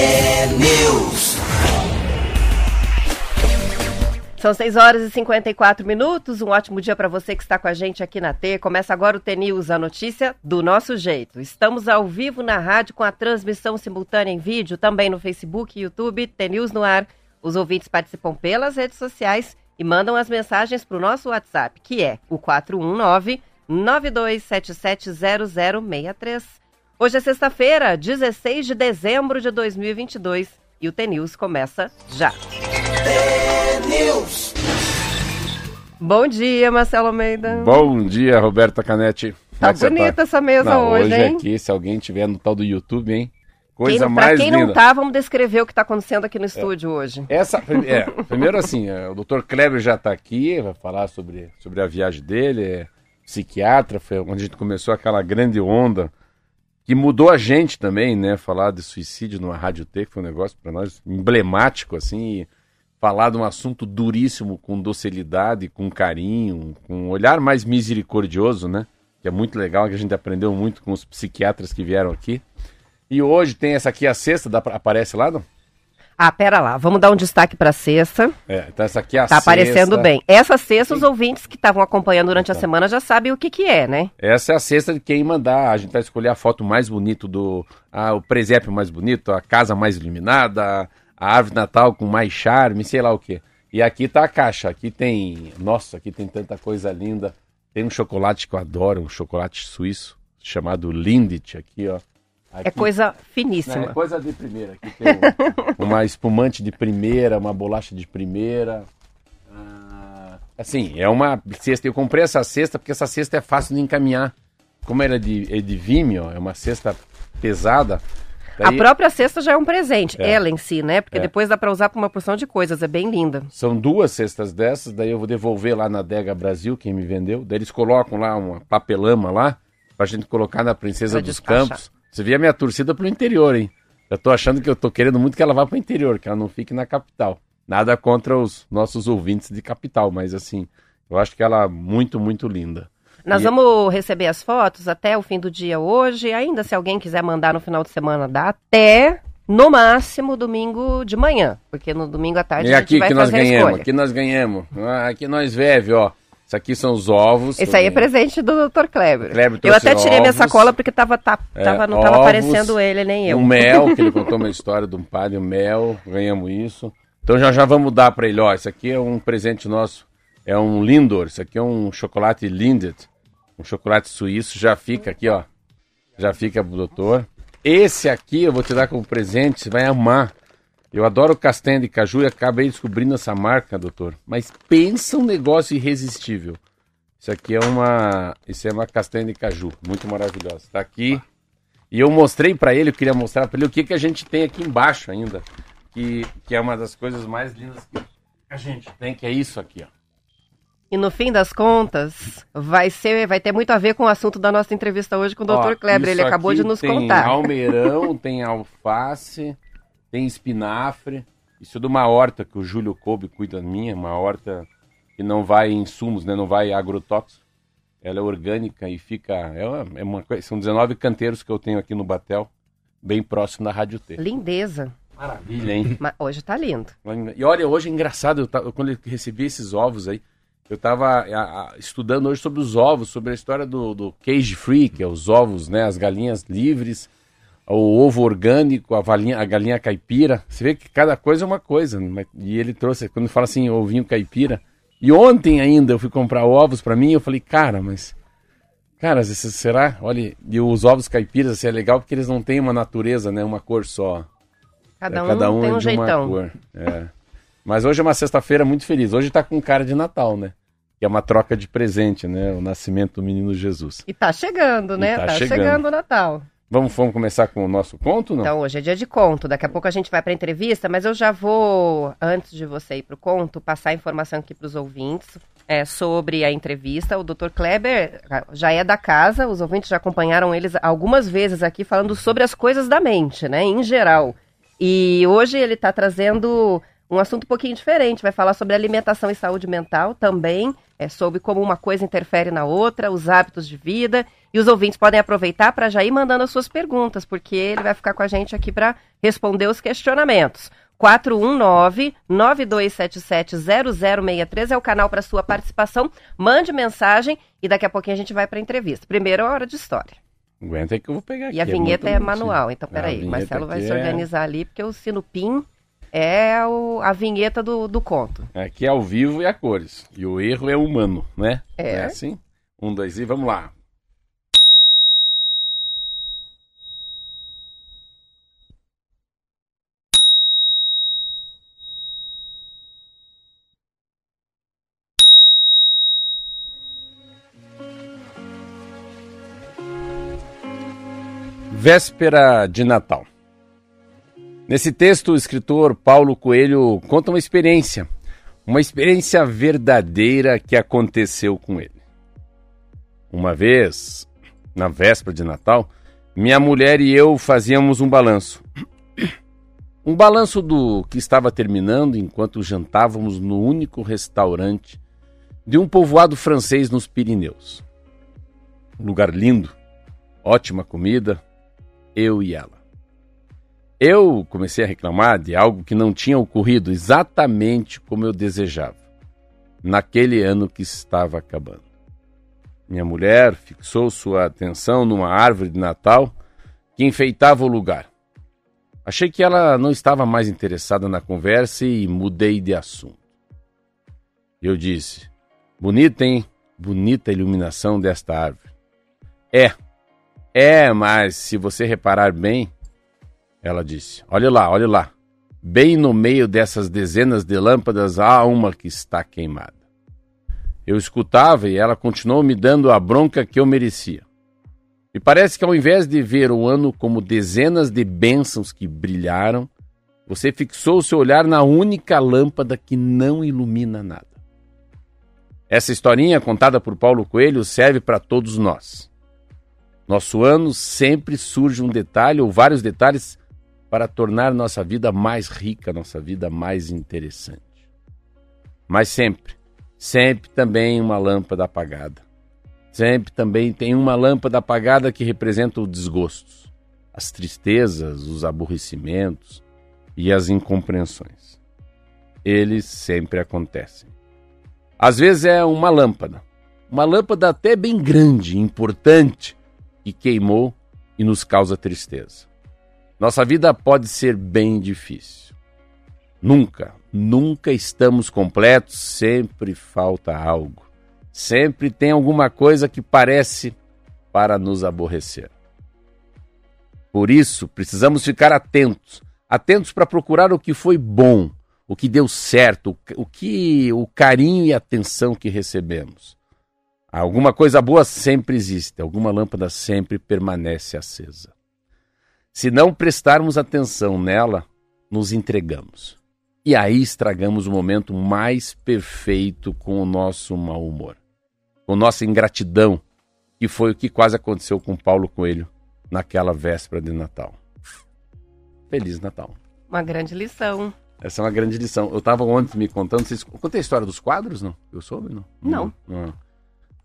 T-News. São 6 horas e 54 minutos. Um ótimo dia para você que está com a gente aqui na T. Começa agora o T-News, a notícia do nosso jeito. Estamos ao vivo na rádio com a transmissão simultânea em vídeo, também no Facebook YouTube, T-News no ar. Os ouvintes participam pelas redes sociais e mandam as mensagens para o nosso WhatsApp, que é o 419 92770063. Hoje é sexta-feira, 16 de dezembro de 2022 e o T-News começa já. T-News. Bom dia, Marcelo Almeida. Bom dia, Roberta Canetti. Como Tá é bonita essa mesa Não, hoje, hein? aqui, se alguém tiver no tal do YouTube, hein? Quem, Coisa pra mais quem linda. não tá, vamos descrever o que está acontecendo aqui no estúdio hoje. Essa, é, primeiro assim, é, o Dr. Kleber já está aqui, vai falar sobre, sobre a viagem dele, é psiquiatra, foi onde a gente começou aquela grande onda que mudou a gente também, né? Falar de suicídio numa rádio T, que foi um negócio para nós emblemático, assim, falar de um assunto duríssimo com docilidade, com carinho, com um olhar mais misericordioso, né? Que é muito legal, que a gente aprendeu muito com os psiquiatras que vieram aqui. E hoje tem essa aqui, a sexta, dá pra- aparece lá, não? Ah, pera lá, vamos dar um destaque para sexta. É, então essa aqui é a Tá aparecendo sexta. bem. Essa sexta, os ouvintes que estavam acompanhando durante a semana já sabem o que que é, né? Essa é a cesta de quem mandar. A gente vai escolher a foto mais bonita do. ah, o presépio mais bonito, a casa mais iluminada, a árvore de Natal com mais charme, sei lá o quê. E aqui tá a caixa. Aqui tem. Nossa, aqui tem tanta coisa linda. Tem um chocolate que eu adoro, um chocolate suíço, chamado Lindt, aqui, ó. É Aqui- coisa Não, finíssima. é coisa de primeira. Aqui tem um- uma espumante de primeira, uma bolacha de primeira. Ah, assim, é uma cesta. Eu comprei essa cesta porque essa cesta é fácil de encaminhar. Como ela é de, é de Vimeo, é uma cesta pesada. A daí própria cesta já é um presente, É. ela em si, né? Porque É. depois dá para usar para uma porção de coisas, é bem linda. São duas cestas dessas, daí eu vou devolver lá na Dega Brasil, quem me vendeu. Daí eles colocam lá uma papelama lá, pra gente colocar na Princesa Pra dos despachar. Campos. Você vê a minha torcida pro interior, hein? Eu tô achando que eu tô querendo muito que ela vá pro interior, que ela não fique na capital. Nada contra os nossos ouvintes de capital, mas assim, eu acho que ela é muito, muito linda. Nós E- vamos receber as fotos até o fim do dia hoje. Ainda se alguém quiser mandar no final de semana, dá até no máximo domingo de manhã, porque no domingo à tarde E a gente aqui vai que nós fazer a ganhamos, escolha. aqui nós ganhamos. Ah, Aqui nós veve, ó. Isso aqui são os ovos. Esse aí é presente do Dr. Kleber. Kleber eu até tirei minha ovos. sacola porque tava, É, tava- não tava ovos, aparecendo ele nem eu. Um mel, que ele contou uma história de um padre, um mel, ganhamos isso. Então já já vamos dar para ele, ó, isso aqui é um presente nosso, é um Lindor, isso aqui é um chocolate Lindt, um chocolate suíço, já fica aqui, ó, já fica pro doutor. Esse aqui eu vou te dar como presente, você vai amar. Eu adoro castanha de caju e acabei descobrindo essa marca, doutor. Mas pensa um negócio irresistível. Isso aqui é uma, isso é uma castanha de caju, muito maravilhosa. Tá aqui. E eu mostrei pra ele, eu queria mostrar pra ele o que, que a gente tem aqui embaixo ainda. Que, que é uma das coisas mais lindas que a gente tem, que é isso aqui, ó. E no fim das contas, vai ser, vai ter muito a ver com o assunto da nossa entrevista hoje com o Dr. Kleber. Ele acabou de nos tem contar. almeirão, tem alface, tem espinafre. Isso é de uma horta que o Júlio Kobe cuida minha, uma horta que não vai em insumos, né? Não vai agrotóxico. Ela é orgânica e fica. É uma, é uma são 19 canteiros que eu tenho aqui no Batel, bem próximo da Rádio T. Lindeza. Maravilha, hein? Mas hoje tá lindo. E olha, hoje é engraçado, eu tava- quando eu recebi esses ovos aí, eu estava estudando hoje sobre os ovos, sobre a história do, do cage free, que é os ovos, né, as galinhas livres, o ovo orgânico, a, valinha, a galinha caipira. Você vê que cada coisa é uma coisa. né? E ele trouxe, quando fala assim, ovinho caipira. E ontem ainda eu fui comprar ovos para mim, eu falei, cara, mas Cara, será? Olha, e os ovos caipiras assim, é legal porque eles não têm uma natureza, né? Uma cor só. Cada É, um, cada um tem é um de uma jeitão. cor. É. Mas hoje é uma sexta-feira muito feliz. Hoje tá com cara de Natal, né? Que é uma troca de presente, né? O nascimento do menino Jesus. E tá chegando, né? tá tá chegando. chegando o Natal. Vamos, vamos começar com o nosso conto, não? Então, hoje é dia de conto. Daqui a pouco a gente vai para entrevista, mas eu já vou, antes de você ir para o conto, passar a informação aqui para os ouvintes é, sobre a entrevista. O Dr. Kleber ah, já é da casa, os ouvintes já acompanharam eles algumas vezes aqui falando sobre as coisas da mente, né, em geral. E hoje ele está trazendo um assunto um pouquinho diferente. Vai falar sobre alimentação e saúde mental também, é sobre como uma coisa interfere na outra, os hábitos de vida. E os ouvintes podem aproveitar para já ir mandando as suas perguntas, porque ele vai ficar com a gente aqui para responder os questionamentos. 419-9277-0063 é o canal para sua participação. Mande mensagem e daqui a pouquinho a gente vai para a entrevista. Primeiro, a hora de história. Aguenta aí que eu vou pegar aqui. E a vinheta é, é manual, então peraí. Marcelo vai se é organizar é... ali, porque o sino PIN é o, a vinheta do, do conto. Aqui é ao vivo e a cores. E o erro é humano, né? É. É assim? Um, dois e vamos lá. Véspera de Natal. Nesse texto, o escritor Paulo Coelho conta uma experiência, uma experiência verdadeira que aconteceu com ele. Uma vez, na véspera de Natal, minha mulher e eu fazíamos um balanço. Um balanço do que estava terminando enquanto jantávamos no único restaurante de um povoado francês nos Pirineus. Um lugar lindo, ótima comida, eu e ela. Eu comecei a reclamar de algo que não tinha ocorrido exatamente como eu desejava, naquele ano que estava acabando. Minha mulher fixou sua atenção numa árvore de Natal que enfeitava o lugar. Achei que ela não estava mais interessada na conversa e mudei de assunto. Eu disse: Bonita, hein? Bonita a iluminação desta árvore. É, é, mas se você reparar bem, ela disse: Olhe lá, olhe lá. Bem no meio dessas dezenas de lâmpadas há uma que está queimada. Eu escutava e ela continuou me dando a bronca que eu merecia. E parece que ao invés de ver o ano como dezenas de bênçãos que brilharam, você fixou seu olhar na única lâmpada que não ilumina nada. Essa historinha contada por Paulo Coelho serve para todos nós. Nosso ano sempre surge um detalhe ou vários detalhes para tornar nossa vida mais rica, nossa vida mais interessante. Mas sempre, sempre também uma lâmpada apagada. Sempre também tem uma lâmpada apagada que representa os desgostos, as tristezas, os aborrecimentos e as incompreensões. Eles sempre acontecem. Às vezes é uma lâmpada, uma lâmpada até bem grande, importante, e queimou e nos causa tristeza. Nossa vida pode ser bem difícil. Nunca, nunca estamos completos, sempre falta algo. Sempre tem alguma coisa que parece para nos aborrecer. Por isso, precisamos ficar atentos, atentos para procurar o que foi bom, o que deu certo, o que o carinho e atenção que recebemos. Alguma coisa boa sempre existe, alguma lâmpada sempre permanece acesa. Se não prestarmos atenção nela, nos entregamos. E aí estragamos o momento mais perfeito com o nosso mau humor, com nossa ingratidão, que foi o que quase aconteceu com Paulo Coelho naquela véspera de Natal. Feliz Natal. Uma grande lição. Essa é uma grande lição. Eu estava ontem me contando. Vocês... Contei a história dos quadros, não? Eu soube, não? Não. não. não.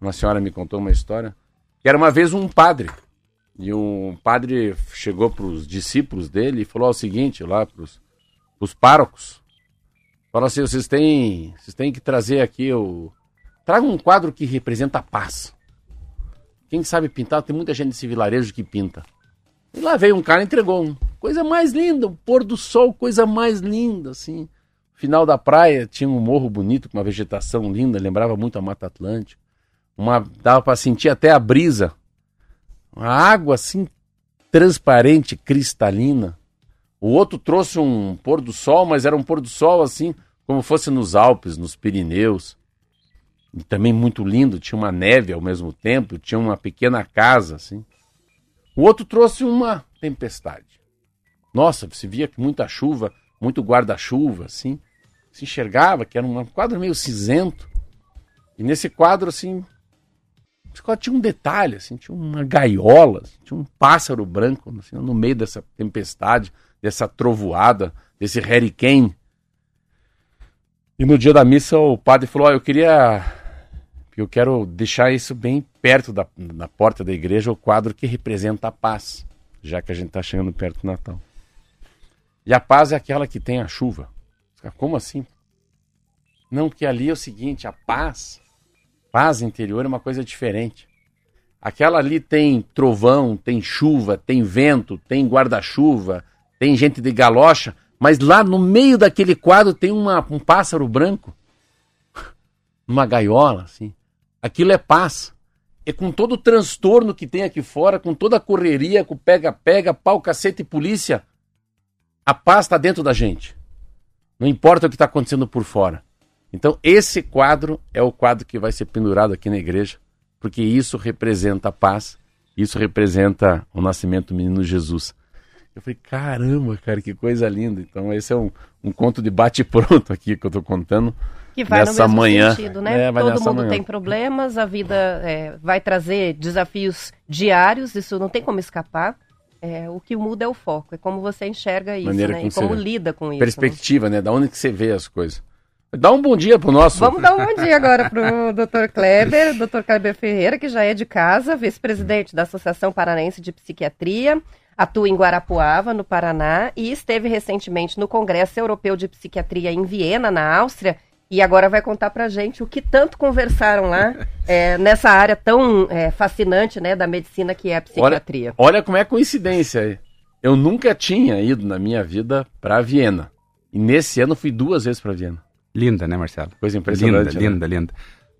Uma senhora me contou uma história que era uma vez um padre. E um padre chegou para os discípulos dele e falou o seguinte, lá para os párocos. Falou assim, vocês têm, vocês têm que trazer aqui o... Traga um quadro que representa a paz. Quem sabe pintar, tem muita gente desse vilarejo que pinta. E lá veio um cara e entregou um. Coisa mais linda, o pôr do sol, coisa mais linda, assim. Final da praia tinha um morro bonito, com uma vegetação linda, lembrava muito a Mata Atlântica uma dava para sentir até a brisa, uma água assim transparente, cristalina. O outro trouxe um pôr do sol, mas era um pôr do sol assim, como fosse nos Alpes, nos Pirineus. E também muito lindo, tinha uma neve ao mesmo tempo, tinha uma pequena casa assim. O outro trouxe uma tempestade. Nossa, se via muita chuva, muito guarda-chuva assim. Se enxergava que era um quadro meio cinzento. E nesse quadro assim, tinha um detalhe, assim, tinha uma gaiola, assim, tinha um pássaro branco assim, no meio dessa tempestade, dessa trovoada, desse hurricane. E no dia da missa o padre falou: oh, eu queria. Eu quero deixar isso bem perto da, da porta da igreja, o quadro que representa a paz, já que a gente está chegando perto do Natal. E a paz é aquela que tem a chuva. Como assim? Não, que ali é o seguinte, a paz, paz interior é uma coisa diferente. Aquela ali tem trovão, tem chuva, tem vento, tem guarda-chuva, tem gente de galocha, mas lá no meio daquele quadro tem uma, um pássaro branco, numa gaiola, assim. Aquilo é paz. É com todo o transtorno que tem aqui fora, com toda a correria, com pega-pega, pau, cacete e polícia, a paz está dentro da gente. Não importa o que está acontecendo por fora. Então, esse quadro é o quadro que vai ser pendurado aqui na igreja, porque isso representa a paz, isso representa o nascimento do menino Jesus. Eu falei, caramba, cara, que coisa linda. Então, esse é um, um conto de bate-pronto aqui que eu estou contando. Que vai nessa no mesmo manhã. sentido, né? É, Todo mundo manhã. tem problemas, a vida é, vai trazer desafios diários, isso não tem como escapar. É, o que muda é o foco, é como você enxerga isso, Maneira né? Como e como lida com isso. Perspectiva, né? né? Da onde que você vê as coisas. Dá um bom dia pro nosso. Vamos dar um bom dia agora pro Dr. Kleber, Dr. Kleber Ferreira, que já é de casa, vice-presidente da Associação Paranense de Psiquiatria, atua em Guarapuava, no Paraná, e esteve recentemente no Congresso Europeu de Psiquiatria em Viena, na Áustria, e agora vai contar pra gente o que tanto conversaram lá é, nessa área tão é, fascinante né, da medicina que é a psiquiatria. Olha, olha como é coincidência. Eu nunca tinha ido na minha vida para Viena. E nesse ano fui duas vezes para Viena. Linda, né, Marcelo? Coisa impressionante. Linda, né? linda, linda.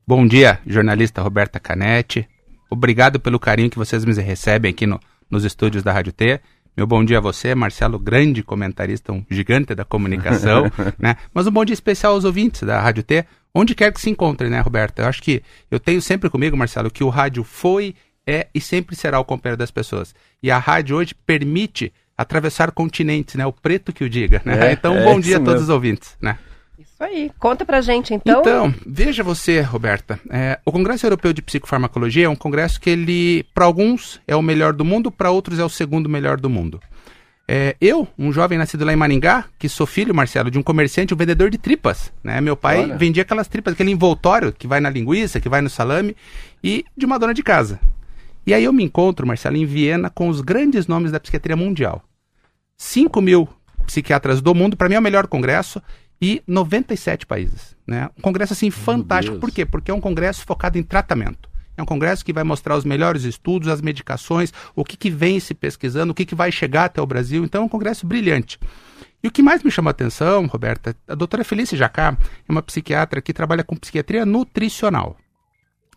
Bom dia, jornalista Roberta Canetti. Obrigado pelo carinho que vocês me recebem aqui no, nos estúdios da Rádio T. Meu bom dia a você, Marcelo, grande comentarista, um gigante da comunicação, né? Mas um bom dia especial aos ouvintes da Rádio T, onde quer que se encontre, né, Roberto? Eu acho que eu tenho sempre comigo, Marcelo, que o rádio foi, é e sempre será o companheiro das pessoas. E a rádio hoje permite atravessar continentes, né? O preto que o diga, né? É, então, um bom é dia a todos os ouvintes, né? Isso aí. Conta pra gente, então. Então, veja você, Roberta. É, o Congresso Europeu de Psicofarmacologia é um congresso que ele, para alguns, é o melhor do mundo, para outros é o segundo melhor do mundo. É, eu, um jovem nascido lá em Maringá, que sou filho, Marcelo, de um comerciante, um vendedor de tripas. Né? Meu pai Olha. vendia aquelas tripas, aquele envoltório que vai na linguiça, que vai no salame, e de uma dona de casa. E aí eu me encontro, Marcelo, em Viena com os grandes nomes da psiquiatria mundial. 5 mil psiquiatras do mundo, para mim é o melhor congresso e 97 países. Né? Um congresso assim fantástico. Por quê? Porque é um congresso focado em tratamento. É um congresso que vai mostrar os melhores estudos, as medicações, o que, que vem se pesquisando, o que, que vai chegar até o Brasil. Então é um congresso brilhante. E o que mais me chama a atenção, Roberta, a doutora Felícia Jacá é uma psiquiatra que trabalha com psiquiatria nutricional.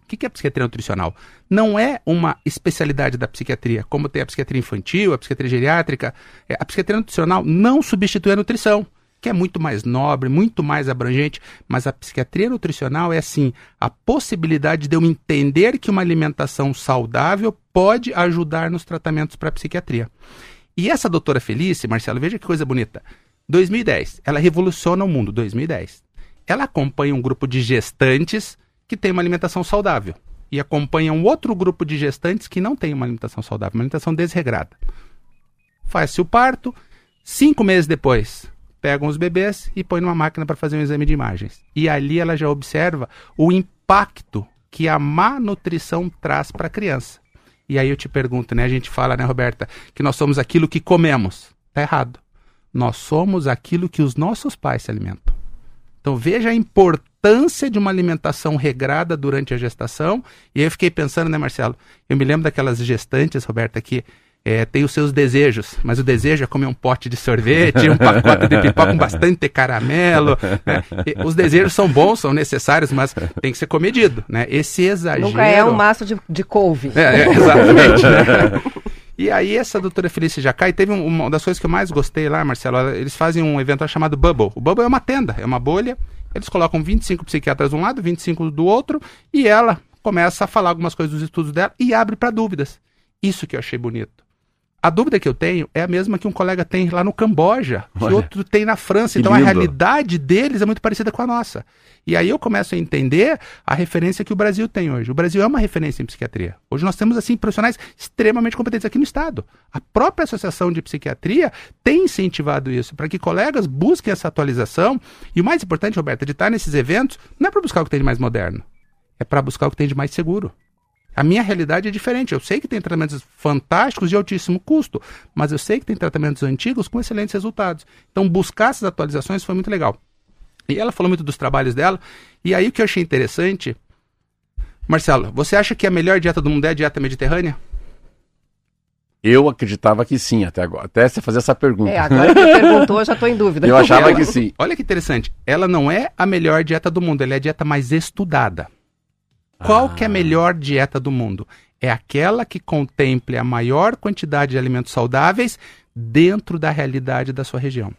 O que é psiquiatria nutricional? Não é uma especialidade da psiquiatria, como tem a psiquiatria infantil, a psiquiatria geriátrica. É, a psiquiatria nutricional não substitui a nutrição que é muito mais nobre, muito mais abrangente, mas a psiquiatria nutricional é assim, a possibilidade de eu entender que uma alimentação saudável pode ajudar nos tratamentos para a psiquiatria. E essa doutora Felice, Marcelo, veja que coisa bonita. 2010, ela revoluciona o mundo, 2010. Ela acompanha um grupo de gestantes que tem uma alimentação saudável e acompanha um outro grupo de gestantes que não tem uma alimentação saudável, uma alimentação desregrada. Faz-se o parto, cinco meses depois, pegam os bebês e põem numa máquina para fazer um exame de imagens. E ali ela já observa o impacto que a má nutrição traz para a criança. E aí eu te pergunto, né? A gente fala, né, Roberta, que nós somos aquilo que comemos. Tá errado. Nós somos aquilo que os nossos pais se alimentam. Então veja a importância de uma alimentação regrada durante a gestação. E aí eu fiquei pensando, né, Marcelo? Eu me lembro daquelas gestantes, Roberta, que é, tem os seus desejos, mas o desejo é comer um pote de sorvete, um pacote de pipoca com bastante caramelo. Né? Os desejos são bons, são necessários, mas tem que ser comedido. Né? Esse exagero. Nunca é um maço de, de couve. É, é, exatamente. né? E aí, essa doutora Felícia Jacai teve um, uma das coisas que eu mais gostei lá, Marcelo. Eles fazem um evento chamado Bubble. O Bubble é uma tenda, é uma bolha. Eles colocam 25 psiquiatras de um lado, 25 do outro, e ela começa a falar algumas coisas dos estudos dela e abre para dúvidas. Isso que eu achei bonito A dúvida que eu tenho é a mesma que um colega tem lá no Camboja, que Olha, outro tem na França. Então a realidade deles é muito parecida com a nossa. E aí eu começo a entender a referência que o Brasil tem hoje. O Brasil é uma referência em psiquiatria. Hoje nós temos assim profissionais extremamente competentes aqui no estado. A própria Associação de Psiquiatria tem incentivado isso para que colegas busquem essa atualização. E o mais importante, Roberta, de estar nesses eventos não é para buscar o que tem de mais moderno, é para buscar o que tem de mais seguro. A minha realidade é diferente. Eu sei que tem tratamentos fantásticos de altíssimo custo, mas eu sei que tem tratamentos antigos com excelentes resultados. Então, buscar essas atualizações foi muito legal. E ela falou muito dos trabalhos dela. E aí o que eu achei interessante. Marcelo, você acha que a melhor dieta do mundo é a dieta mediterrânea? Eu acreditava que sim, até agora. Até você fazer essa pergunta. É, agora que perguntou, eu já tô em dúvida. Eu achava Ela- que sim. Olha que interessante. Ela não é a melhor dieta do mundo, ela é a dieta mais estudada. Qual Ah. que é a melhor dieta do mundo? É aquela que contemple a maior quantidade de alimentos saudáveis dentro da realidade da sua região.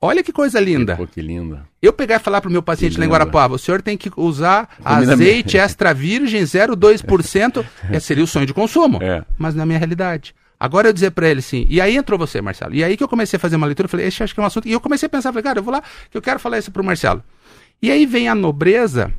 Olha que coisa linda. Pô, que linda. Eu pegar e falar para o meu paciente lá em. Guarapuava, o senhor tem que usar azeite extra virgem 0,2%, esse seria o sonho de consumo. É. Mas na minha realidade. Agora eu dizer para ele assim, e aí entrou você, Marcelo. E aí que eu comecei a fazer uma leitura, eu falei, esse acho que é um assunto. E eu comecei a pensar, falei, cara, eu vou lá, que eu quero falar isso pro Marcelo. E aí vem a nobreza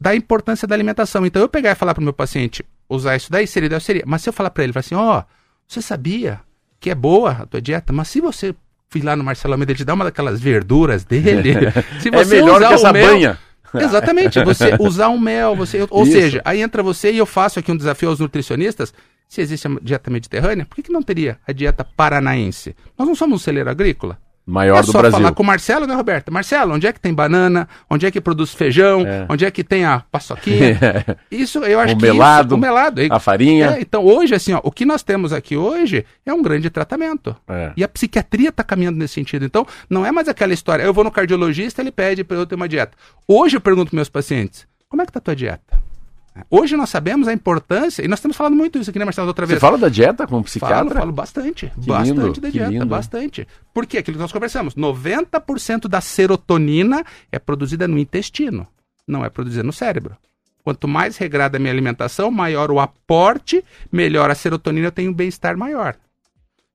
da importância da alimentação. Então eu pegar e falar pro meu paciente, usar isso daí, seria, ideal, seria. Mas se eu falar para ele, falar assim, ó, você sabia que é boa a tua dieta, mas se você ir lá no Marcelo Almeida, ele te dá uma daquelas verduras dele, se É você melhor usar que essa o mel- banha. Exatamente, você usar um mel, você, ou Isso. seja, aí entra você e eu faço aqui um desafio aos nutricionistas. Se existe a dieta mediterrânea, por que, que não teria a dieta paranaense? Nós não somos um celeiro agrícola. Maior é do só Brasil. falar com o Marcelo, né, Roberta? Marcelo, onde é que tem banana? Onde é que produz feijão? É. Onde é que tem a paçoquinha? Isso, eu acho O que melado, isso, o melado. A farinha. É, então, hoje, assim, ó, o que nós temos aqui hoje é um grande tratamento. É. E a psiquiatria está caminhando nesse sentido. Então, não é mais aquela história, eu vou no cardiologista, ele pede para eu ter uma dieta. Hoje eu pergunto para meus pacientes, como é que tá a tua dieta? Hoje nós sabemos a importância, e nós temos falado muito isso aqui, né, Marcelo, outra Você vez. fala da dieta com um Falo, psiquiatra? falo bastante. Que bastante lindo, da dieta, lindo. bastante. Porque aquilo que nós conversamos, 90% da serotonina é produzida no intestino, não é produzida no cérebro. Quanto mais regrada a minha alimentação, maior o aporte, melhor a serotonina, eu tenho um bem-estar maior.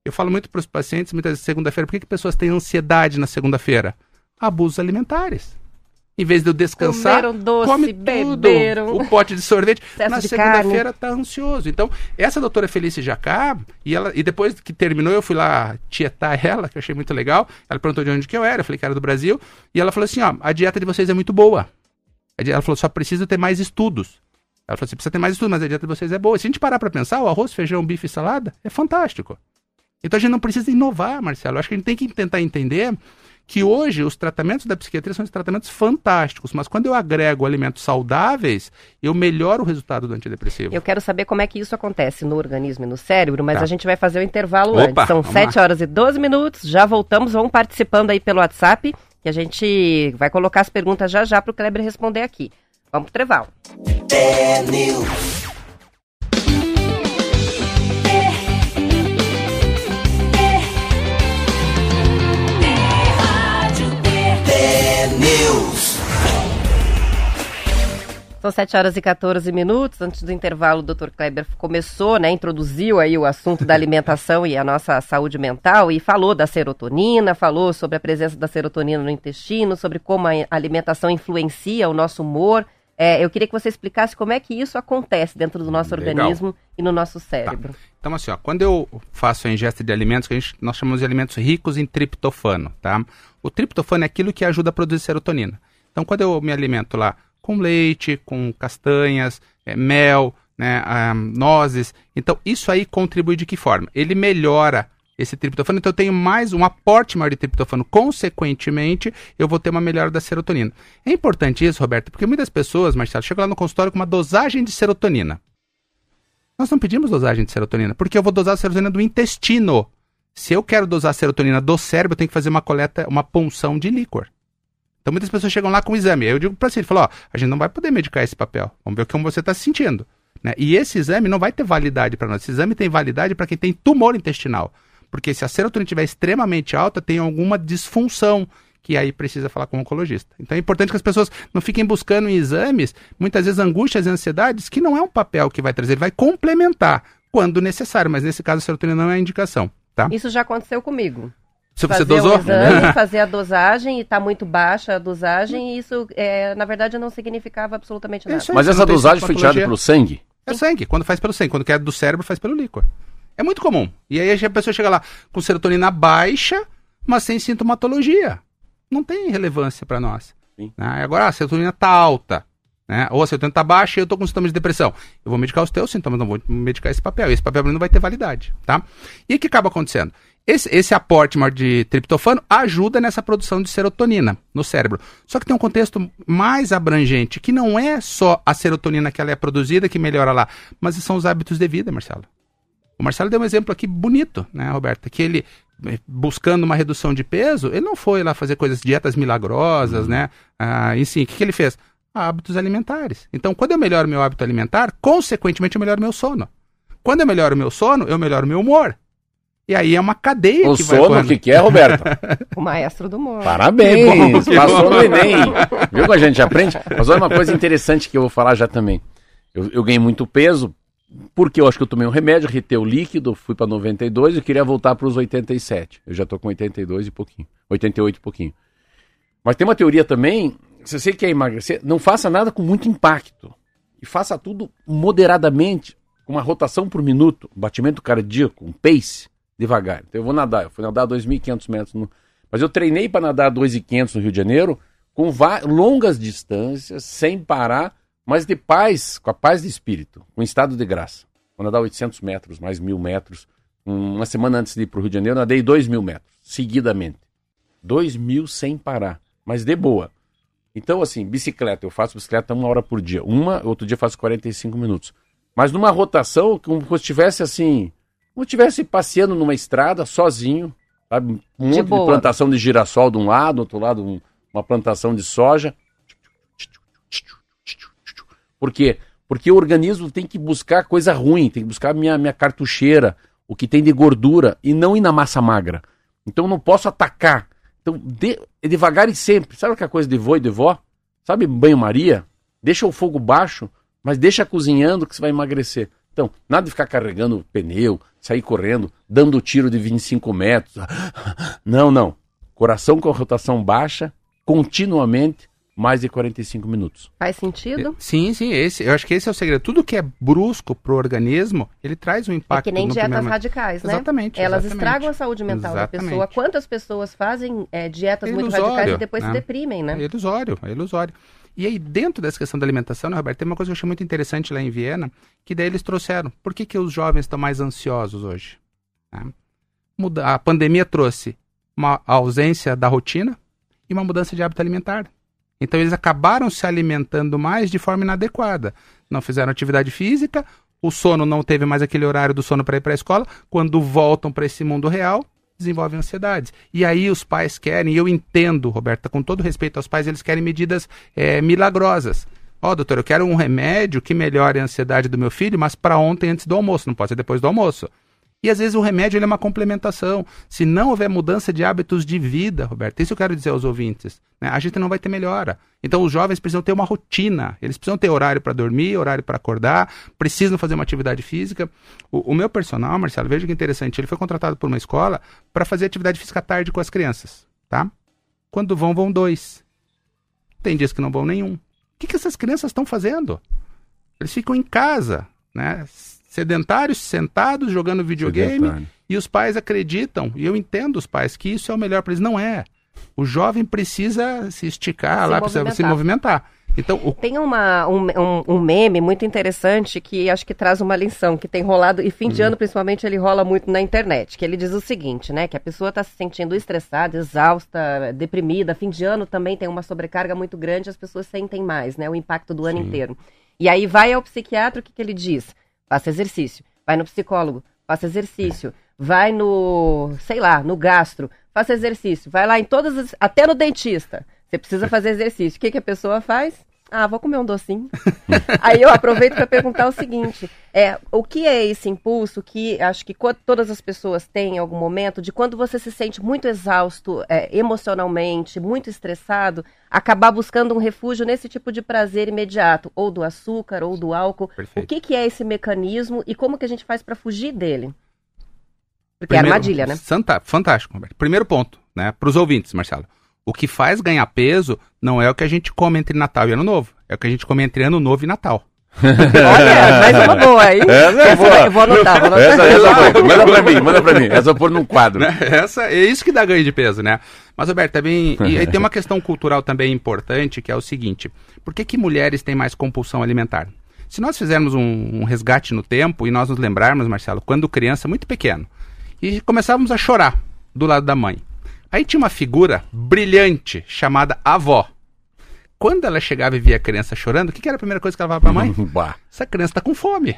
Eu falo muito para os pacientes, muitas vezes, segunda-feira, por que, que pessoas têm ansiedade na segunda-feira? Abusos alimentares. Em vez de eu descansar, Comeram doce, come tudo. beberam. O pote de sorvete. Excesso na segunda-feira tá ansioso. Então, essa doutora Felice Jacá, e, ela, e depois que terminou, eu fui lá tietar ela, que eu achei muito legal. Ela perguntou de onde que eu era, eu falei que era do Brasil. E ela falou assim: ó, a dieta de vocês é muito boa. Ela falou, só precisa ter mais estudos. Ela falou assim, precisa ter mais estudos, mas a dieta de vocês é boa. Se a gente parar pra pensar, o arroz, feijão, bife e salada é fantástico. Então a gente não precisa inovar, Marcelo. Eu acho que a gente tem que tentar entender que hoje os tratamentos da psiquiatria são tratamentos fantásticos, mas quando eu agrego alimentos saudáveis, eu melhoro o resultado do antidepressivo. Eu quero saber como é que isso acontece no organismo e no cérebro, mas Tá. a gente vai fazer o intervalo Opa, antes. São vamos 7 lá. horas e 12 minutos, já voltamos, vão participando aí pelo WhatsApp, que a gente vai colocar as perguntas já já para o Kleber responder aqui. Vamos pro intervalo. São 7 horas e 14 minutos. Antes do intervalo, o Dr. Kleber começou, né, introduziu aí o assunto da alimentação e a nossa saúde mental e falou da serotonina, falou sobre a presença da serotonina no intestino, sobre como a alimentação influencia o nosso humor. É, eu queria que você explicasse como é que isso acontece dentro do nosso Legal. organismo e no nosso cérebro. Então, assim, ó, quando eu faço a ingesta de alimentos, que a gente, nós chamamos de alimentos ricos em triptofano, tá? O triptofano é aquilo que ajuda a produzir serotonina. Então, quando eu me alimento lá com leite, com castanhas, eh, mel, né, ah, nozes, então isso aí contribui de que forma? Ele melhora esse triptofano, então eu tenho mais um aporte maior de triptofano. Consequentemente, eu vou ter uma melhora da serotonina. É importante isso, Roberto, porque muitas pessoas, Marcelo, chegam lá no consultório com uma dosagem de serotonina. Nós não pedimos dosagem de serotonina, porque eu vou dosar a serotonina do intestino. Se eu quero dosar a serotonina do cérebro, eu tenho que fazer uma coleta, uma punção de líquor. Então muitas pessoas chegam lá com o exame. Eu digo para você, falo, ó, a gente não vai poder medicar esse papel. Vamos ver como você está se sentindo. Né? E esse exame não vai ter validade para nós. Esse exame tem validade para quem tem tumor intestinal. Porque se a serotonina estiver extremamente alta, tem alguma disfunção que aí precisa falar com o oncologista. Então é importante que as pessoas não fiquem buscando em exames, muitas vezes angústias e ansiedades, que não é um papel que vai trazer, ele vai complementar. quando necessário, mas nesse caso a serotonina não é a indicação, tá? Isso já aconteceu comigo. Se fazer você dosou? exame, fazer a dosagem e está muito baixa a dosagem, e isso, é, na verdade, não significava absolutamente nada. Aí. Mas essa dosagem foi tirada pelo sangue? É sangue. Quando faz pelo sangue. Quando quer do cérebro, faz pelo líquor. É muito comum. E aí a pessoa chega lá com serotonina baixa, mas sem sintomatologia. Não tem relevância para nós. Sim. Né? Agora, a serotonina tá alta. Né? Ou a serotonina tá baixa e eu tô com sintomas de depressão. Eu vou medicar os teus sintomas, não vou medicar esse papel. Esse papel não vai ter validade, tá? E o que acaba acontecendo? Esse, esse aporte maior de triptofano ajuda nessa produção de serotonina no cérebro. Só que tem um contexto mais abrangente, que não é só a serotonina que ela é produzida que melhora lá, mas são os hábitos de vida, Marcelo. O Marcelo deu um exemplo aqui bonito, né, Roberta? Que ele, eh, buscando uma redução de peso, ele não foi lá fazer coisas, dietas milagrosas, né? Ah, e sim, o que, que ele fez? Hábitos alimentares. Então, quando eu melhoro meu hábito alimentar, consequentemente eu melhoro meu sono. Quando eu melhoro meu sono, eu melhoro meu humor. E aí é uma cadeia O que vai sono, o que, que é, Roberta? O maestro do humor. Parabéns! Que bom, que Passou bom. no Enem. Viu que a gente aprende? Mas olha uma coisa interessante que eu vou falar já também. Eu, eu ganhei muito peso, porque eu acho que eu tomei um remédio, reteu líquido, fui para 92 e queria voltar para os 87. Eu já tô com 82 e pouquinho. 88 e pouquinho. Mas tem uma teoria também, se você quer emagrecer, não faça nada com muito impacto. E faça tudo moderadamente, com uma rotação por minuto, batimento cardíaco, um pace, devagar. Então eu vou nadar, eu fui nadar 2.500 metros. No... Mas eu treinei para nadar 2.500 no Rio de Janeiro, com longas distâncias, sem parar, mas de paz, com a paz de espírito, com estado de graça. Vou nadar 800 metros, mais 1.000 metros. Um- Uma semana antes de ir para o Rio de Janeiro, nadei 2.000 metros, seguidamente. 2.000 sem parar, mas de boa. Então, assim, bicicleta, eu faço bicicleta uma hora por dia. Uma, outro dia faço 45 minutos. Mas numa rotação, como se eu estivesse assim, como se eu estivesse passeando numa estrada, sozinho, sabe? Um monte de, boa. plantação de girassol de um lado, do outro lado um- uma plantação de soja. Por quê? Porque o organismo tem que buscar coisa ruim, tem que buscar minha, minha cartucheira, o que tem de gordura, e não ir na massa magra. Então eu não posso atacar. Então, de- devagar e sempre. Sabe aquela coisa de vô e de vó? Sabe banho-maria? Deixa o fogo baixo, mas deixa cozinhando que você vai emagrecer. Então, nada de ficar carregando pneu, sair correndo, dando tiro de 25 metros. Não, não. Coração com rotação baixa, continuamente, mais de 45 minutos. Faz sentido? Sim, sim, esse, eu acho que esse é o segredo. Tudo que é brusco pro organismo, ele traz um É impacto que nem no dietas primeiro radicais, né? Exatamente. Elas exatamente. estragam a saúde mental da pessoa. Exatamente. Quantas pessoas fazem é, dietas É muito radicais e depois né? se deprimem, né? É ilusório, é ilusório. E aí, dentro dessa questão da alimentação, né, Roberto, tem uma coisa que eu achei muito interessante lá em Viena, que daí eles trouxeram. Por que, que os jovens estão mais ansiosos hoje? Né? Muda- A pandemia trouxe uma ausência da rotina e uma mudança de hábito alimentar. Então, eles acabaram se alimentando mais de forma inadequada. Não fizeram atividade física, o sono não teve mais aquele horário do sono para ir para a escola. Quando voltam para esse mundo real, desenvolvem ansiedades. E aí os pais querem, e eu entendo, Roberta, com todo respeito aos pais, eles querem medidas eh, milagrosas. Ó, doutor, eu quero um remédio que melhore a ansiedade do meu filho, mas para ontem antes do almoço, não pode ser depois do almoço. E às vezes o remédio é uma complementação. Se não houver mudança de hábitos de vida, Roberto, isso eu quero dizer aos ouvintes, né, a gente não vai ter melhora. Então os jovens precisam ter uma rotina, eles precisam ter horário para dormir, horário para acordar, precisam fazer uma atividade física. O, o meu personal, Marcelo, veja que interessante, ele foi contratado por uma escola para fazer atividade física à tarde com as crianças, tá? Quando vão, vão dois. Tem dias que não vão nenhum. O que, que essas crianças estão fazendo? Eles ficam em casa, né? Sedentários, sentados, jogando videogame, Sedentário. e os pais acreditam, e eu entendo os pais, que isso é o melhor para eles. Não é. O jovem precisa se esticar Se lá, precisa se movimentar. Então, o Tem uma, um, um- um meme muito interessante que acho que traz uma lição, que tem rolado, e fim de Uhum. ano principalmente ele rola muito na internet, que ele diz o seguinte, né, que a pessoa está se sentindo estressada, exausta, deprimida, fim de ano também tem uma sobrecarga muito grande, as pessoas sentem mais, né, o impacto do ano Sim. inteiro. E aí vai ao psiquiatra, o que, que ele diz? Faça exercício. Vai no psicólogo, faça exercício. Vai no, sei lá, no gastro, faça exercício. Vai lá em todas as, até no dentista. Você precisa fazer exercício. O que, que a pessoa faz? Ah, vou comer um docinho. Aí eu aproveito para perguntar o seguinte: é, o que é esse impulso que acho que todas as pessoas têm em algum momento de quando você se sente muito exausto é, emocionalmente, muito estressado, acabar buscando um refúgio nesse tipo de prazer imediato, ou do açúcar, ou do álcool. Perfeito. O que, que é esse mecanismo e como que a gente faz para fugir dele? Porque Primeiro, é armadilha, né? Santa, fantástico, Roberto. Primeiro ponto, né? Para os ouvintes, Marcelo. O que faz ganhar peso não é o que a gente come entre Natal e Ano Novo. É o que a gente come entre Ano Novo e Natal. Olha, mais uma boa, hein? Essa é boa. Vou anotar, vou anotar. Essa, essa Manda pra mim, manda pra mim. Essa eu vou pôr num quadro. Né? Essa, é isso que dá ganho de peso, né? Mas, Roberto, também. E aí tem uma questão cultural também importante, que é o seguinte: por que, que mulheres têm mais compulsão alimentar? Se nós fizermos um, um resgate no tempo e nós nos lembrarmos, Marcelo, quando criança, muito pequeno, e começávamos a chorar do lado da mãe. Aí tinha uma figura brilhante chamada avó. Quando ela chegava e via a criança chorando, o que, que era a primeira coisa que ela falava para a mãe? Essa criança está com fome.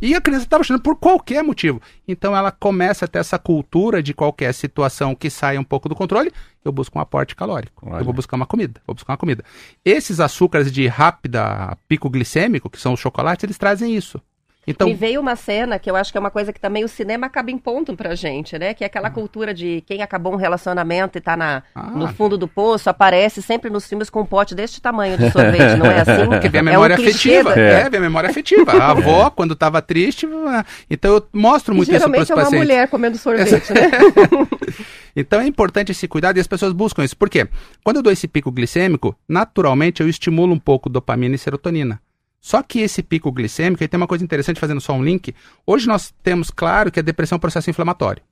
E a criança estava chorando por qualquer motivo. Então ela começa a ter essa cultura de qualquer situação que saia um pouco do controle, eu busco um aporte calórico. Olha. Eu vou buscar uma comida, vou buscar uma comida. Esses açúcares de rápida pico glicêmico, que são os chocolates, eles trazem isso. Então... Me veio uma cena que eu acho que é uma coisa que também o cinema acaba impondo pra gente, né? Que é aquela ah. cultura de quem acabou um relacionamento e tá na, ah. no fundo do poço, aparece sempre nos filmes com um pote deste tamanho de sorvete, não é assim? Porque vem a memória é um afetiva. Da... É, vem a memória afetiva. A avó, quando tava triste, ah, então eu mostro muito isso para os pacientes. Geralmente é uma mulher comendo sorvete, né? então é importante esse cuidado e as pessoas buscam isso. Por quê? Quando eu dou esse pico glicêmico, naturalmente eu estimulo um pouco dopamina e serotonina. Só que esse pico glicêmico, aí tem uma coisa interessante fazendo só um link. Hoje nós temos claro que a depressão é um processo inflamatório.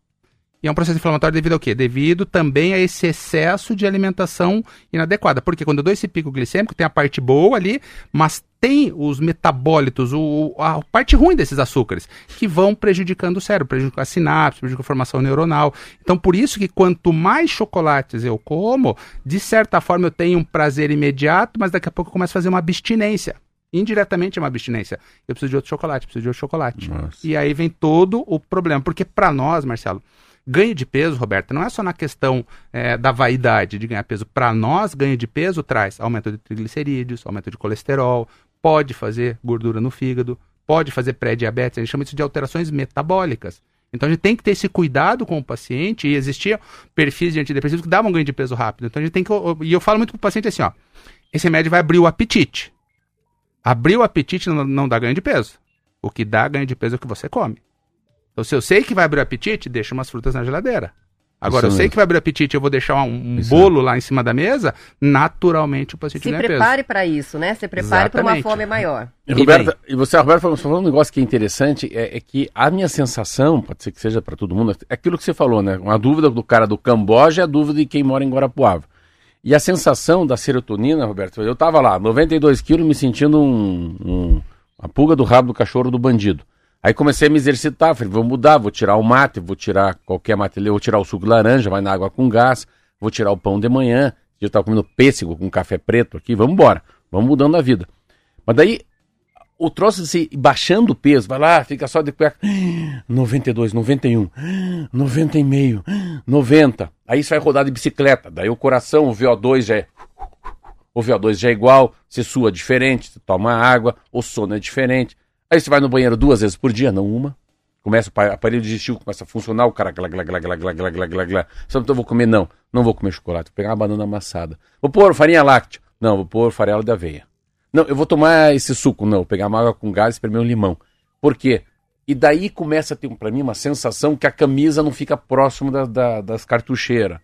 E é um processo inflamatório devido ao quê? Devido também a esse excesso de alimentação inadequada. Porque quando eu dou esse pico glicêmico, tem a parte boa ali, mas tem os metabólitos, o, a parte ruim desses açúcares, que vão prejudicando o cérebro, prejudicando a sinapse, prejudicando a formação neuronal. Então, por isso que quanto mais chocolates eu como, de certa forma eu tenho um prazer imediato, mas daqui a pouco eu começo a fazer uma abstinência indiretamente é uma abstinência. Eu preciso de outro chocolate, preciso de outro chocolate. Nossa. E aí vem todo o problema. Porque para nós, Marcelo, ganho de peso, Roberta, não é só na questão é, da vaidade de ganhar peso. Para nós, ganho de peso traz aumento de triglicerídeos, aumento de colesterol, pode fazer gordura no fígado, pode fazer pré-diabetes. A gente chama isso de alterações metabólicas. Então a gente tem que ter esse cuidado com o paciente e existia perfis de antidepressivos que davam ganho de peso rápido. Então a gente tem que. E eu falo muito para o paciente assim: ó, esse remédio vai abrir o apetite. Abrir o apetite não, não dá ganho de peso. O que dá ganho de peso é o que você come. Então, se eu sei que vai abrir o apetite, deixa umas frutas na geladeira. Agora, Isso eu sei que vai abrir o apetite, eu vou deixar um, um bolo lá em cima da mesa, naturalmente o paciente Se ganha peso. Se prepare para isso, né? Se prepare para uma fome maior. E, Roberta, e você, Roberto, falou, falou um negócio que é interessante, é, é que a minha sensação, pode ser que seja para todo mundo, é aquilo que você falou, né? Uma dúvida do cara do Camboja é a dúvida de quem mora em Guarapuava. E a sensação da serotonina, Roberto, eu tava lá, 92 quilos, me sentindo um, um, uma pulga do rabo do cachorro do bandido. Aí comecei a me exercitar, falei, vou mudar, vou tirar o mate, vou tirar qualquer mate, vou tirar o suco de laranja, vai na água com gás, vou tirar o pão de manhã, eu tava comendo pêssego com café preto aqui, vamos embora, vamos mudando a vida. Mas daí o troço se baixando o peso, vai lá, fica só de cueca, 92, 91, 90 e meio, 90. Aí você vai rodar de bicicleta, daí o coração, o VO2 já é o VO2 já é igual, você sua diferente, você toma água, o sono é diferente. Aí você vai no banheiro duas vezes por dia, não uma. Começa o aparelho digestivo começa a funcionar, o cara glá, glá, glá, glá, glá, glá, glá, glá. Só então vou comer não, não vou comer chocolate, vou pegar uma banana amassada. Vou pôr farinha láctea. Não, vou pôr farelo de aveia. Não, eu vou tomar esse suco, não, vou pegar uma água com gás e espremer um limão. Por quê? E daí começa a ter para mim uma sensação que a camisa não fica próximo da, da, das cartucheiras.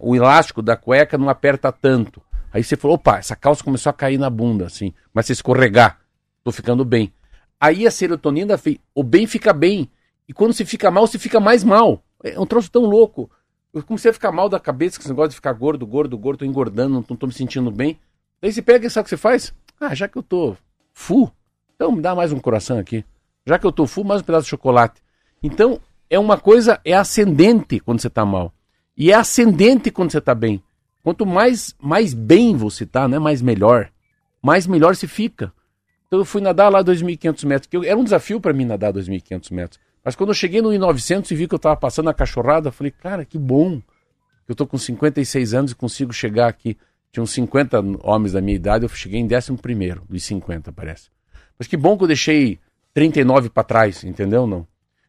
O elástico da cueca não aperta tanto. Aí você falou, opa, essa calça começou a cair na bunda, assim, começa a escorregar. Tô ficando bem. Aí a serotonina, o bem fica bem. E quando você fica mal, você fica mais mal. É um troço tão louco. Eu comecei a ficar mal da cabeça, com esse negócio de ficar gordo, gordo, gordo, tô engordando, não tô me sentindo bem. Daí você pega e sabe o que você faz? Ah, já que eu tô full, então me dá mais um coração aqui. Já que eu tô full, mais um pedaço de chocolate. Então, é uma coisa, é ascendente quando você tá mal. E é ascendente quando você tá bem. Quanto mais, mais bem você tá, né, mais melhor. Mais melhor se fica. Então eu fui nadar lá 2.500 metros, que eu, era um desafio para mim nadar 2.500 metros. Mas quando eu cheguei no 1900 e vi que eu tava passando a cachorrada, eu falei, cara, que bom. Eu tô com 56 anos e consigo chegar aqui. Tinha uns 50 homens da minha idade, eu cheguei em 11 primeiro, dos 50, parece. Mas que bom que eu deixei 39 para trás, entendeu? Não.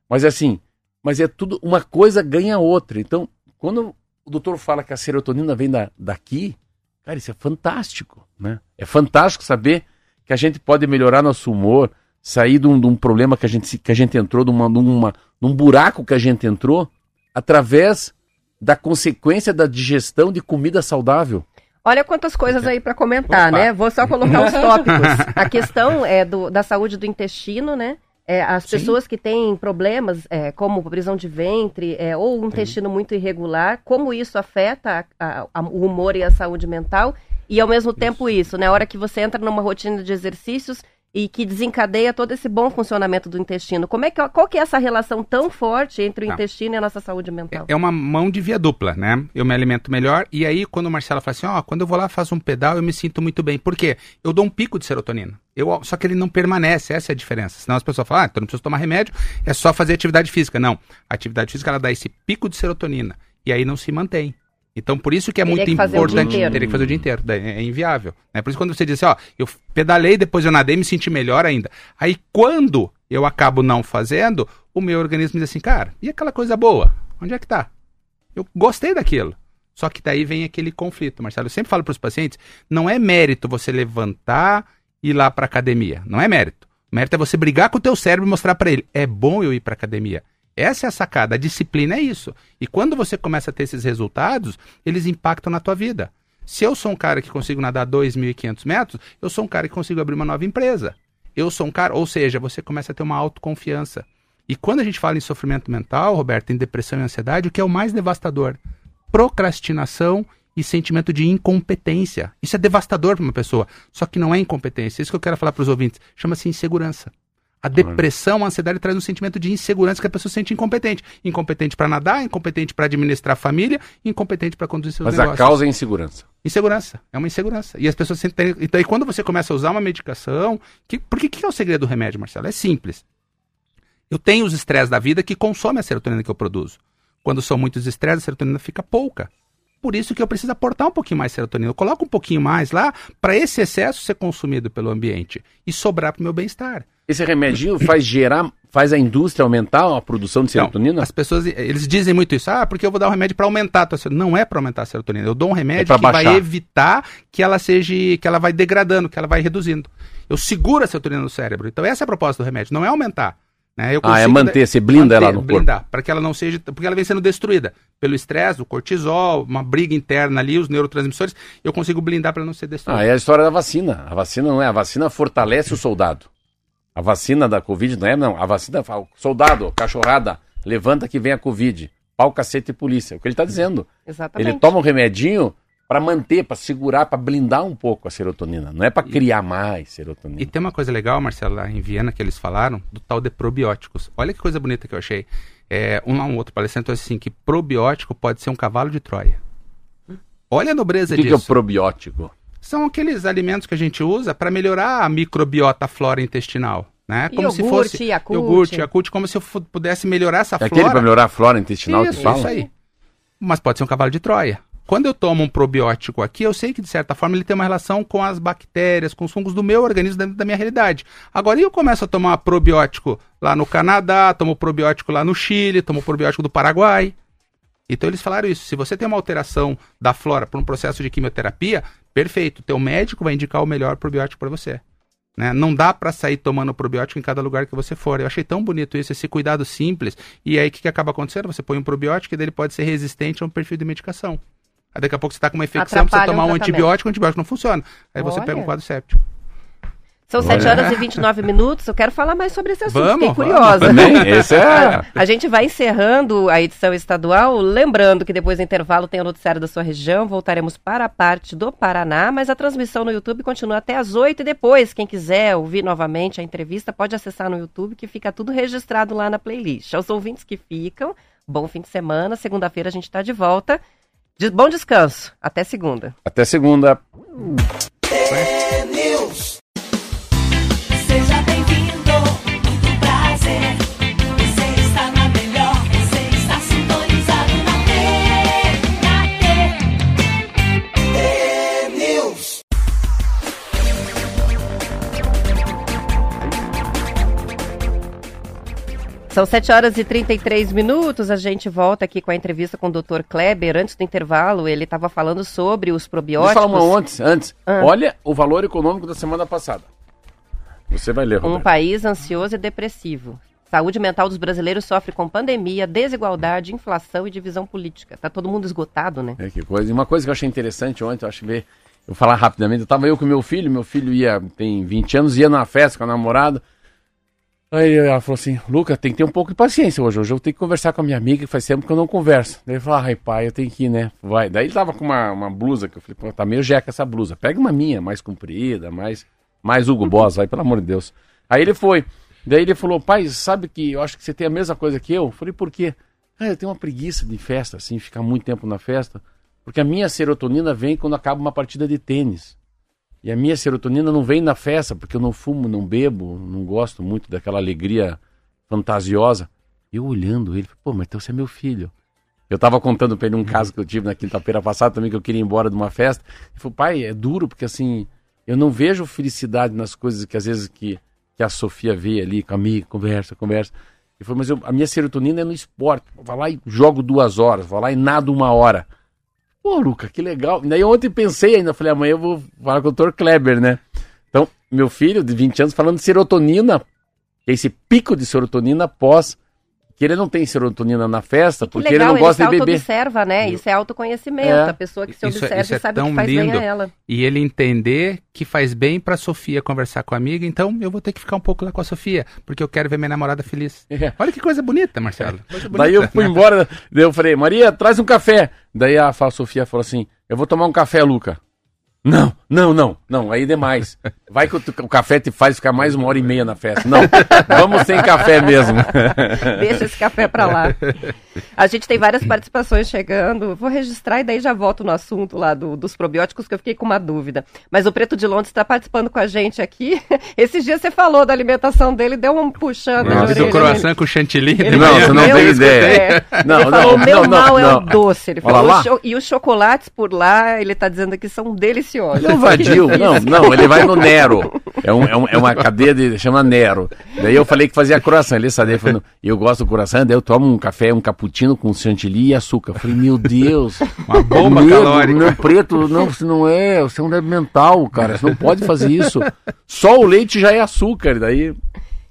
Mas assim, mas é tudo, uma coisa ganha outra. Então, quando o doutor fala que a serotonina vem da, daqui, cara, isso é fantástico, né? É fantástico saber que a gente pode melhorar nosso humor, sair de um, de um problema que a gente, que a gente entrou, de uma, de uma, num buraco que a gente entrou, através da consequência da digestão de comida saudável. Olha quantas coisas aí para comentar, Opa. né? Vou só colocar os tópicos. A questão é do, da saúde do intestino, né? É, as Sim. pessoas que têm problemas, é, como prisão de ventre é, ou um intestino muito irregular, como isso afeta a, a, o humor e a saúde mental. E ao mesmo tempo isso, né? A hora que você entra numa rotina de exercícios e que desencadeia todo esse bom funcionamento do intestino. Como é que, qual que é essa relação tão forte entre o Não. intestino e a nossa saúde mental? É, é uma mão de via dupla, né? Eu me alimento melhor e aí quando o Marcelo fala assim, ó, oh, quando eu vou lá faço um pedal eu me sinto muito bem. Por quê? Eu dou um pico de serotonina. Eu, só que ele não permanece, essa é a diferença. Senão as pessoas falam, ah, então não preciso tomar remédio, é só fazer atividade física. Não, a atividade física ela dá esse pico de serotonina e aí não se mantém. Então, por isso que é muito importante. Teria que fazer o dia inteiro. É inviável. Né? Por isso, quando você diz assim, ó, eu pedalei, depois eu nadei, me senti melhor ainda. Aí, quando eu acabo não fazendo, o meu organismo diz assim, cara, e aquela coisa boa? Onde é que tá? Eu gostei daquilo. Só que daí vem aquele conflito, Marcelo. Eu sempre falo para os pacientes: não é mérito você levantar e ir lá para academia. Não é mérito. O mérito é você brigar com o teu cérebro e mostrar para ele: é bom eu ir para academia. Essa é a sacada. A disciplina é isso. E quando você começa a ter esses resultados, eles impactam na tua vida. Se eu sou um cara que consigo nadar 2.500 metros, eu sou um cara que consigo abrir uma nova empresa. Eu sou um cara, ou seja, você começa a ter uma autoconfiança. E quando a gente fala em sofrimento mental, Roberto, em depressão e ansiedade, o que é o mais devastador? Procrastinação e sentimento de incompetência. Isso é devastador para uma pessoa. Só que não é incompetência. Isso que eu quero falar para os ouvintes. Chama-se insegurança. A depressão, a ansiedade traz um sentimento de insegurança que a pessoa se sente incompetente. Incompetente para nadar, incompetente para administrar a família, incompetente para conduzir seus Mas negócios. Mas a causa é insegurança. Insegurança. É uma insegurança. E as pessoas sentem. Então, aí quando você começa a usar uma medicação. Que... Porque que é o segredo do remédio, Marcelo? É simples. Eu tenho os estresses da vida que consomem a serotonina que eu produzo. Quando são muitos estresses, a serotonina fica pouca. Por isso que eu preciso aportar um pouquinho mais serotonina. Eu coloco um pouquinho mais lá para esse excesso ser consumido pelo ambiente e sobrar para o meu bem-estar. Esse remedinho faz gerar, faz a indústria aumentar a produção de serotonina? Não, as pessoas, eles dizem muito isso. Ah, porque eu vou dar um remédio para aumentar a tua serotonina. Não é para aumentar a serotonina. Eu dou um remédio é que baixar. vai evitar que ela seja, que ela vai degradando, que ela vai reduzindo. Eu seguro a serotonina no cérebro. Então essa é a proposta do remédio, não é aumentar. Né? ah, é manter, você blinda manter, ela no blindar, corpo. para que ela não seja, porque ela vem sendo destruída pelo estresse, o cortisol, uma briga interna ali, os neurotransmissores, eu consigo blindar para não ser destruída. Ah, é a história da vacina. A vacina não é, a vacina fortalece o soldado. A vacina da Covid não é, não. A vacina fala, soldado, cachorrada, levanta que vem a Covid. Pau, cacete e polícia. É o que ele está dizendo. Exatamente. Ele toma um remedinho para manter, para segurar, para blindar um pouco a serotonina. Não é para criar mais serotonina. E tem uma coisa legal, Marcelo, lá em Viena, que eles falaram, do tal de probióticos. Olha que coisa bonita que eu achei. É, um lá um outro palestrante assim, que probiótico pode ser um cavalo de Troia. Olha a nobreza o que disso. O que é o probiótico? São aqueles alimentos que a gente usa para melhorar a microbiota a flora intestinal. Né? Como iogurte, se fosse Yakult. iogurte, Yakult, como se eu pudesse melhorar essa é flora. Aquele para melhorar a flora intestinal isso, que fala? Isso aí. Mas pode ser um cavalo de Troia. Quando eu tomo um probiótico aqui, eu sei que de certa forma ele tem uma relação com as bactérias, com os fungos do meu organismo dentro da minha realidade. Agora, e eu começo a tomar probiótico lá no Canadá, tomo probiótico lá no Chile, tomo probiótico do Paraguai. Então eles falaram isso. Se você tem uma alteração da flora por um processo de quimioterapia, perfeito. Teu médico vai indicar o melhor probiótico para você. Né? Não dá para sair tomando probiótico em cada lugar que você for. Eu achei tão bonito isso, esse cuidado simples. E aí o que, que acaba acontecendo? Você põe um probiótico e ele pode ser resistente a um perfil de medicação. Aí daqui a pouco você está com uma infecção, Atrapalha precisa tomar um antibiótico, o antibiótico não funciona. Aí Olha. você pega um quadro séptico. São 7 horas e 29 minutos. Eu quero falar mais sobre esse assunto. Vamos, Fiquei curiosa. Vamos. Esse é... A gente vai encerrando a edição estadual. Lembrando que depois do intervalo tem o noticiário da sua região. Voltaremos para a parte do Paraná. Mas a transmissão no YouTube continua até às 8 e depois. Quem quiser ouvir novamente a entrevista pode acessar no YouTube que fica tudo registrado lá na playlist. Aos ouvintes que ficam, bom fim de semana. Segunda-feira a gente está de volta. De bom descanso. Até segunda. Até segunda. São 7 horas e 33 minutos. A gente volta aqui com a entrevista com o Dr. Kleber. Antes do intervalo, ele estava falando sobre os probióticos. Deixa eu falar uma antes. antes. Ah. Olha o valor econômico da semana passada. Você vai ler, Roberto. Um país ansioso e depressivo. Saúde mental dos brasileiros sofre com pandemia, desigualdade, inflação e divisão política. Tá todo mundo esgotado, né? É que coisa. E uma coisa que eu achei interessante ontem, eu acho que eu vou falar rapidamente, eu tava eu com meu filho, meu filho ia, tem 20 anos, ia numa festa com a namorada. Aí ela falou assim, Luca, tem que ter um pouco de paciência hoje. Hoje eu tenho que conversar com a minha amiga, que faz tempo que eu não converso. Daí ele falou, ai pai, eu tenho que ir, né? Vai. Daí ele tava com uma, uma blusa, que eu falei, pô, tá meio jeca essa blusa. Pega uma minha, mais comprida, mais, mais Hugo Boss, pelo amor de Deus. Aí ele foi. Daí ele falou, pai, sabe que eu acho que você tem a mesma coisa que eu? Eu falei, por quê? Ah, eu tenho uma preguiça de festa, assim, ficar muito tempo na festa. Porque a minha serotonina vem quando acaba uma partida de tênis. E a minha serotonina não vem na festa, porque eu não fumo, não bebo, não gosto muito daquela alegria fantasiosa. Eu olhando ele, pô, mas então você é meu filho. Eu estava contando para ele um caso que eu tive na quinta-feira passada também, que eu queria ir embora de uma festa. Ele falou, pai, é duro, porque assim, eu não vejo felicidade nas coisas que às vezes que, que a Sofia vê ali com a amiga, conversa, conversa. Ele falou, mas eu, a minha serotonina é no esporte. Vou lá e jogo duas horas, vou lá e nado uma hora. Pô, Luca, que legal. Daí ontem pensei ainda, falei, amanhã eu vou falar com o Dr. Kleber, né? Então, meu filho de 20 anos falando de serotonina, esse pico de serotonina pós que ele não tem serotonina na festa porque legal, ele não gosta ele de beber. observa, né? Isso é autoconhecimento. É. A pessoa que se isso, é- observa isso é sabe o que faz lindo. bem a ela. E ele entender que faz bem para Sofia conversar com a amiga, então eu vou ter que ficar um pouco lá com a Sofia, porque eu quero ver minha namorada feliz. É. Olha que coisa bonita, Marcelo. Coisa bonita, daí eu fui né? embora, daí eu falei, Maria, traz um café. Daí a Sofia falou assim, eu vou tomar um café, Luca. Não, não, não, não, aí é demais. Vai que o, o, café te faz ficar mais uma hora e meia na festa. Não, vamos sem café mesmo. Deixa esse café pra lá. A gente tem várias participações chegando. Vou registrar e daí já volto no assunto lá do, dos probióticos, que eu fiquei com uma dúvida. Mas o Preto de Londres está participando com a gente aqui. Esses dias você falou da alimentação dele, deu um puxando. Não, do croissant com chantilly. Ele, não, você não tem ideia. É. Não, ele não, falou, não, meu não, mal é o doce. Ele falou, e os chocolates por lá, ele está dizendo que são deliciosos. Não invadiu, não, não, ele vai no Nero. É, um, é, um, é, uma cadeia de. chama Nero. Daí eu falei que fazia croissant. Ele sabia, falou, eu gosto do croissant, daí eu tomo um café, um cappuccino com chantilly e açúcar. Eu falei, meu Deus. Uma bomba medo, calórica. Não, preto, não, você não é, você é um débil mental, cara. Você não pode fazer isso. Só o leite já é açúcar. Daí.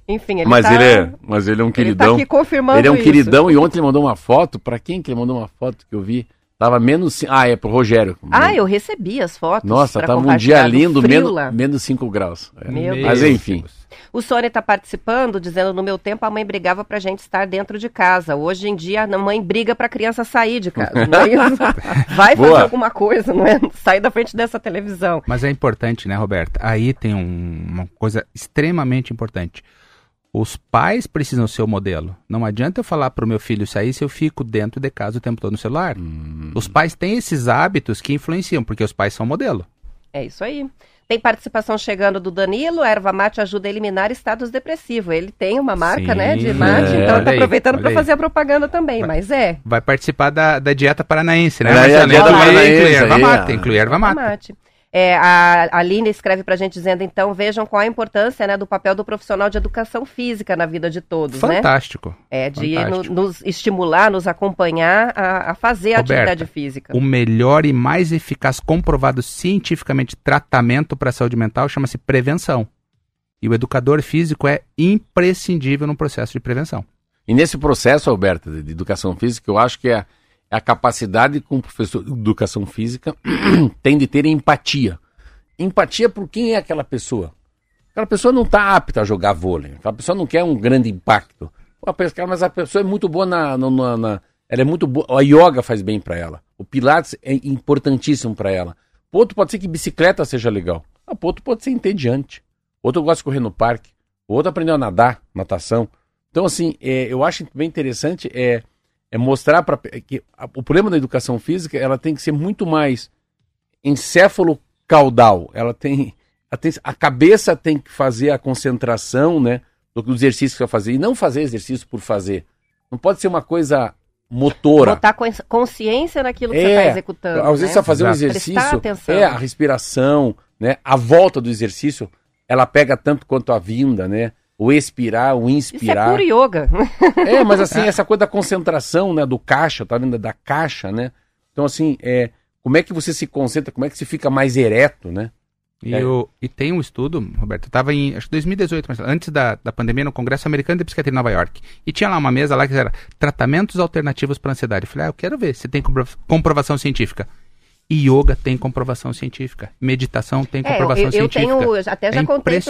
Enfim, ele mas tá, ele é, mas ele é um queridão. Ele tá aqui confirmando Ele é um isso. queridão e ontem ele mandou uma foto, para quem que ele mandou uma foto que eu vi? Tava menos. Ah, é pro Rogério. Ah, eu recebi as fotos. Nossa, tava um dia lindo, menos, menos 5 graus. É. Meu Mas Deus. O Sônia está participando, dizendo: no meu tempo a mãe brigava para a gente estar dentro de casa. Hoje em dia a mãe briga para a criança sair de casa. É Vai Boa. fazer alguma coisa, não é? Sair da frente dessa televisão. Mas é importante, né, Roberta? Aí tem um, uma coisa extremamente importante. Os pais precisam ser o modelo. Não adianta eu falar para o meu filho sair se eu fico dentro de casa o tempo todo no celular. Hum. Os pais têm esses hábitos que influenciam, porque os pais são modelo. É isso aí. Tem participação chegando do Danilo. A erva mate ajuda a eliminar estados depressivos. Ele tem uma marca, Sim, né, de mate, é, então está aproveitando para fazer a propaganda também, vai, mas é. Vai participar da, da dieta paranaense, né? É, a dieta paranaense, inclui erva mate, inclui erva mate. É, a Aline escreve para a gente dizendo, então, vejam qual a importância né, do papel do profissional de educação física na vida de todos. Né? Fantástico. Né? É, de Fantástico. No, nos estimular, nos acompanhar a, a fazer Roberta, atividade física. O melhor e mais eficaz comprovado cientificamente tratamento para a saúde mental chama-se prevenção. E o educador físico é imprescindível no processo de prevenção. E nesse processo, Alberto, de educação física, eu acho que é é a capacidade que um professor de educação física tem de ter empatia. Empatia por quem é aquela pessoa. Aquela pessoa não está apta a jogar vôlei. Aquela pessoa não quer um grande impacto. Mas a pessoa é muito boa na, na, na ela é muito boa. A yoga faz bem para ela. O pilates é importantíssimo para ela. Outro pode ser que bicicleta seja legal. O outro pode ser entediante. Outro gosta de correr no parque. Outro aprendeu a nadar, natação. Então, assim, é, eu acho bem interessante é, é mostrar para que a, o problema da educação física ela tem que ser muito mais encéfalo caudal. Ela tem, ela tem a cabeça tem que fazer a concentração, né, do exercício que vai fazer e não fazer exercício por fazer. Não pode ser uma coisa motora. Botar consciência naquilo que é, você está executando. Às vezes né? você vai fazer um exercício, é a respiração, né, a volta do exercício, ela pega tanto quanto a vinda, né? O expirar, o Isso é inspirar. puro yoga. É, mas assim, essa coisa da concentração, né, do caixa, tá vendo? Da caixa, né? Então, assim, é, como é que você se concentra, como é que você fica mais ereto, né? E, É. o- e tem um estudo, Roberto, eu estava em acho que 2018, mas antes da, da pandemia, no Congresso Americano de Psiquiatria em Nova York. E tinha lá uma mesa lá que era tratamentos alternativos para ansiedade. Eu falei, ah, eu quero ver se tem compro- comprovação científica. E yoga tem comprovação científica. Meditação tem É, eu, comprovação eu científica. tenho, eu até já É contei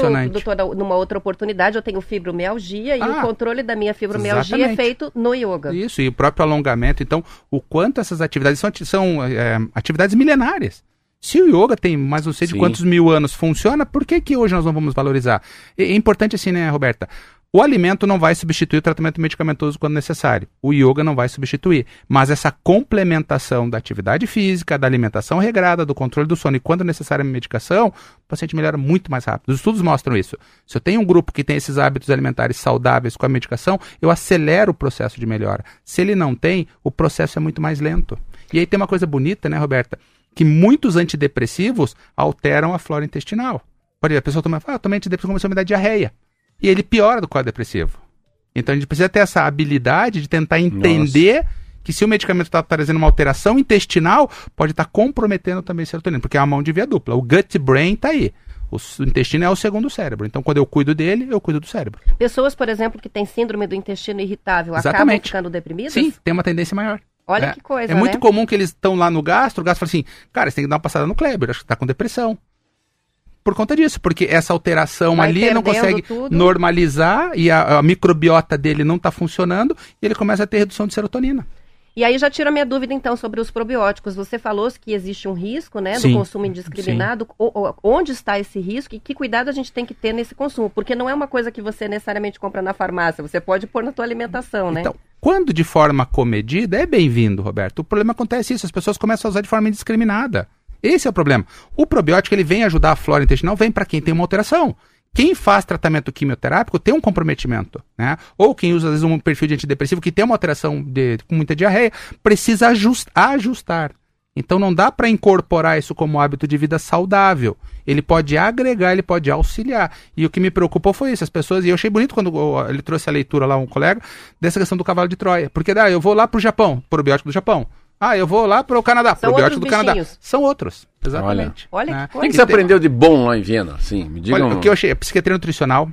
numa outra oportunidade, eu tenho fibromialgia e Ah, o controle da minha fibromialgia é exatamente. feito no yoga. Isso, e o próprio alongamento. Então, o quanto essas atividades são, são é, atividades milenares. Se o yoga tem mais não sei de Sim. quantos mil anos funciona, por que, que hoje nós não vamos valorizar? É, é importante assim, né, Roberta? O alimento não vai substituir o tratamento medicamentoso quando necessário. O yoga não vai substituir. Mas essa complementação da atividade física, da alimentação regrada, do controle do sono e quando necessária a medicação, o paciente melhora muito mais rápido. Os estudos mostram isso. Se eu tenho um grupo que tem esses hábitos alimentares saudáveis com a medicação, eu acelero o processo de melhora. Se ele não tem, o processo é muito mais lento. E aí tem uma coisa bonita, né, Roberta? Que muitos antidepressivos alteram a flora intestinal. Por exemplo, a pessoa toma, ah, eu tomei antidepressivo, começou a me dar diarreia. E ele piora do quadro depressivo. Então a gente precisa ter essa habilidade de tentar entender que se o medicamento está trazendo uma alteração intestinal, pode estar comprometendo também a serotonina, porque é uma mão de via dupla. O gut-brain está aí. O intestino é o segundo cérebro. Então, quando eu cuido dele, eu cuido do cérebro. Pessoas, por exemplo, que têm síndrome do intestino irritável, acabam Exatamente. ficando deprimidas? Sim, tem uma tendência maior. Olha É. que coisa, É muito né? comum que eles estão lá no gastro, o gastro fala assim, cara, você tem que dar uma passada no Kleber, acho que tá com depressão. Por conta disso, porque essa alteração Vai ali ele não consegue tudo. normalizar e a, a microbiota dele não está funcionando e ele começa a ter redução de serotonina. E aí já tira a minha dúvida, então, sobre os probióticos. Você falou que existe um risco, né, do Sim, consumo indiscriminado. O- o- onde está esse risco e que cuidado a gente tem que ter nesse consumo? Porque não é uma coisa que você necessariamente compra na farmácia. Você pode pôr na tua alimentação, né? Então, quando de forma comedida, é bem-vindo, Roberto. O problema acontece isso, as pessoas começam a usar de forma indiscriminada. Esse é o problema. O probiótico, ele vem ajudar a flora intestinal, vem para quem tem uma alteração. Quem faz tratamento quimioterápico tem um comprometimento, né? Ou quem usa, às vezes, um perfil de antidepressivo que tem uma alteração de, com muita diarreia, precisa ajust- ajustar. Então não dá para incorporar isso como hábito de vida saudável. Ele pode agregar, ele pode auxiliar. E o que me preocupou foi isso, as pessoas, e eu achei bonito quando ele trouxe a leitura lá, um colega, dessa questão do cavalo de Troia. Porque ah, eu vou lá pro Japão, probiótico do Japão. Ah, eu vou lá pro Canadá, São probiótico do Canadá. bichinhos. São outros, exatamente. Olha né? que O que, você aprendeu de bom lá em Viena? Sim, me diga Olha, um... o que eu achei, é psiquiatria nutricional,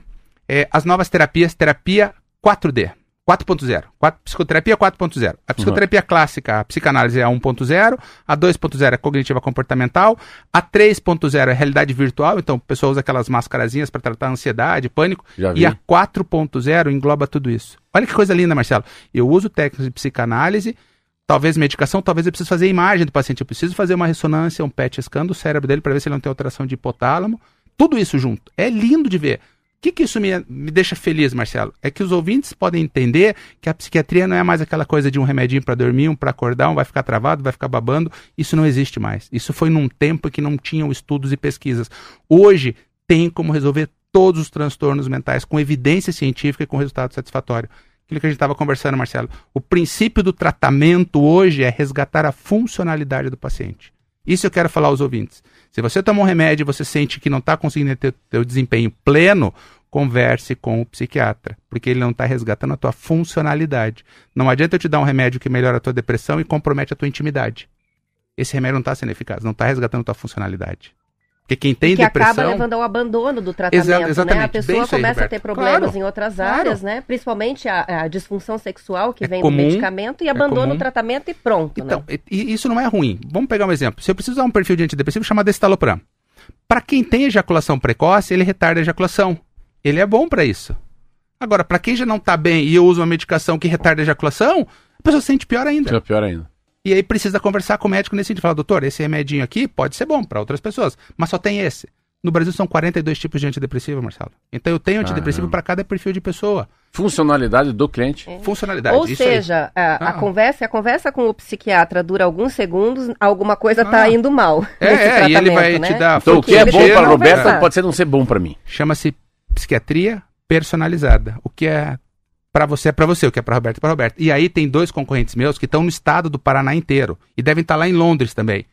é, as novas terapias, terapia 4D, 4.0, quatro- psicoterapia 4.0. A psicoterapia clássica, a psicanálise é a 1.0, a 2.0 é cognitiva comportamental, a 3.0 é realidade virtual, então a pessoa usa aquelas mascarazinhas para tratar ansiedade, pânico, e a 4.0 engloba tudo isso. Olha que coisa linda, Marcelo. Eu uso técnicas de psicanálise, talvez medicação, talvez eu preciso fazer imagem do paciente, eu preciso fazer uma ressonância, um PET scan do cérebro dele para ver se ele não tem alteração de hipotálamo. Tudo isso junto. É lindo de ver. O que, que isso me, me deixa feliz, Marcelo? É que os ouvintes podem entender que a psiquiatria não é mais aquela coisa de um remedinho para dormir, um para acordar, um vai ficar travado, vai ficar babando. Isso não existe mais. Isso foi num tempo que não tinham estudos e pesquisas. Hoje tem como resolver todos os transtornos mentais com evidência científica e com resultado satisfatório. Aquilo que a gente estava conversando, Marcelo. O princípio do tratamento hoje é resgatar a funcionalidade do paciente. Isso eu quero falar aos ouvintes. Se você toma um remédio e você sente que não está conseguindo ter teu desempenho pleno, converse com o psiquiatra, porque ele não está resgatando a tua funcionalidade. Não adianta eu te dar um remédio que melhora a tua depressão e compromete a tua intimidade. Esse remédio não está sendo eficaz, não está resgatando a tua funcionalidade. Porque quem tem que depressão. acaba levando ao abandono do tratamento, Exa- né? A exatamente. Bem pessoa aí, começa a ter problemas Claro. em outras Claro. áreas, né? Principalmente a, a disfunção sexual que É vem comum, do medicamento e abandona comum. o tratamento e pronto, Então, né? e- e isso não é ruim. Vamos pegar um exemplo. Se eu preciso dar um perfil de antidepressivo chamado estalopram. Para quem tem ejaculação precoce, ele retarda a ejaculação. Ele é bom para isso. Agora, para quem já não tá bem e eu uso uma medicação que retarda a ejaculação, a pessoa se sente pior ainda. Pior ainda. E aí precisa conversar com o médico nesse sentido. Falar, doutor, esse remedinho aqui pode ser bom para outras pessoas, mas só tem esse. No Brasil são 42 tipos de antidepressivo, Marcelo. Então eu tenho antidepressivo para cada perfil de pessoa. Funcionalidade do cliente. Funcionalidade. Ou seja, a, a Ah. conversa, a conversa com o psiquiatra dura alguns segundos, alguma coisa está Ah. indo mal. É, é, e ele vai né? te dar Então, o que é bom para Roberta pode ser não ser bom para mim. chama-se psiquiatria personalizada. O que é para você é para você, o que é para Roberto é para Roberto. E aí tem dois concorrentes meus que estão no estado do Paraná inteiro e devem estar lá em Londres também.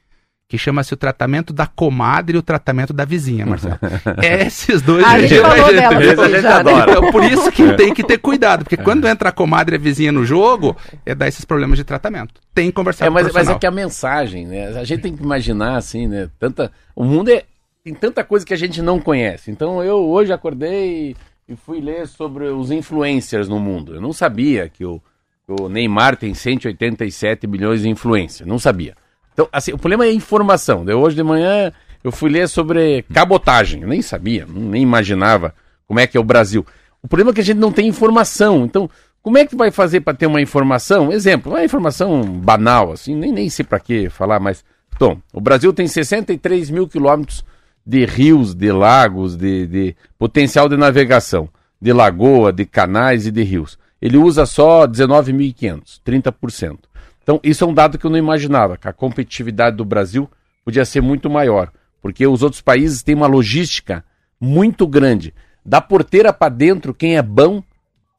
que chama-se o tratamento da comadre e o tratamento da vizinha, Marcelo. é esses dois. A gente falou dela aqui já, né? Então, por isso que tem que ter cuidado, porque quando entra a comadre e a vizinha no jogo, é dar esses problemas de tratamento. Tem que conversar É, com o mas, mas é que a mensagem, né? A gente tem que imaginar assim, né? Tanta, o mundo é tem tanta coisa que a gente não conhece. Então eu hoje acordei e fui ler sobre os influencers no mundo. Eu não sabia que o, o Neymar tem 187 milhões de influencers. Não sabia. Então, assim, o problema é a informação. Hoje de manhã eu fui ler sobre cabotagem. Eu nem sabia, nem imaginava como é que é o Brasil. O problema é que a gente não tem informação. Então, como é que vai fazer para ter uma informação? Exemplo, uma informação banal, assim, nem, nem sei para que falar, mas. Tom, o Brasil tem 63 mil quilômetros de rios, de lagos, de, de potencial de navegação, de lagoa, de canais e de rios. Ele usa só 19.500, 30%. Então, isso é um dado que eu não imaginava, que a competitividade do Brasil podia ser muito maior, porque os outros países têm uma logística muito grande. Da porteira para dentro, quem é bom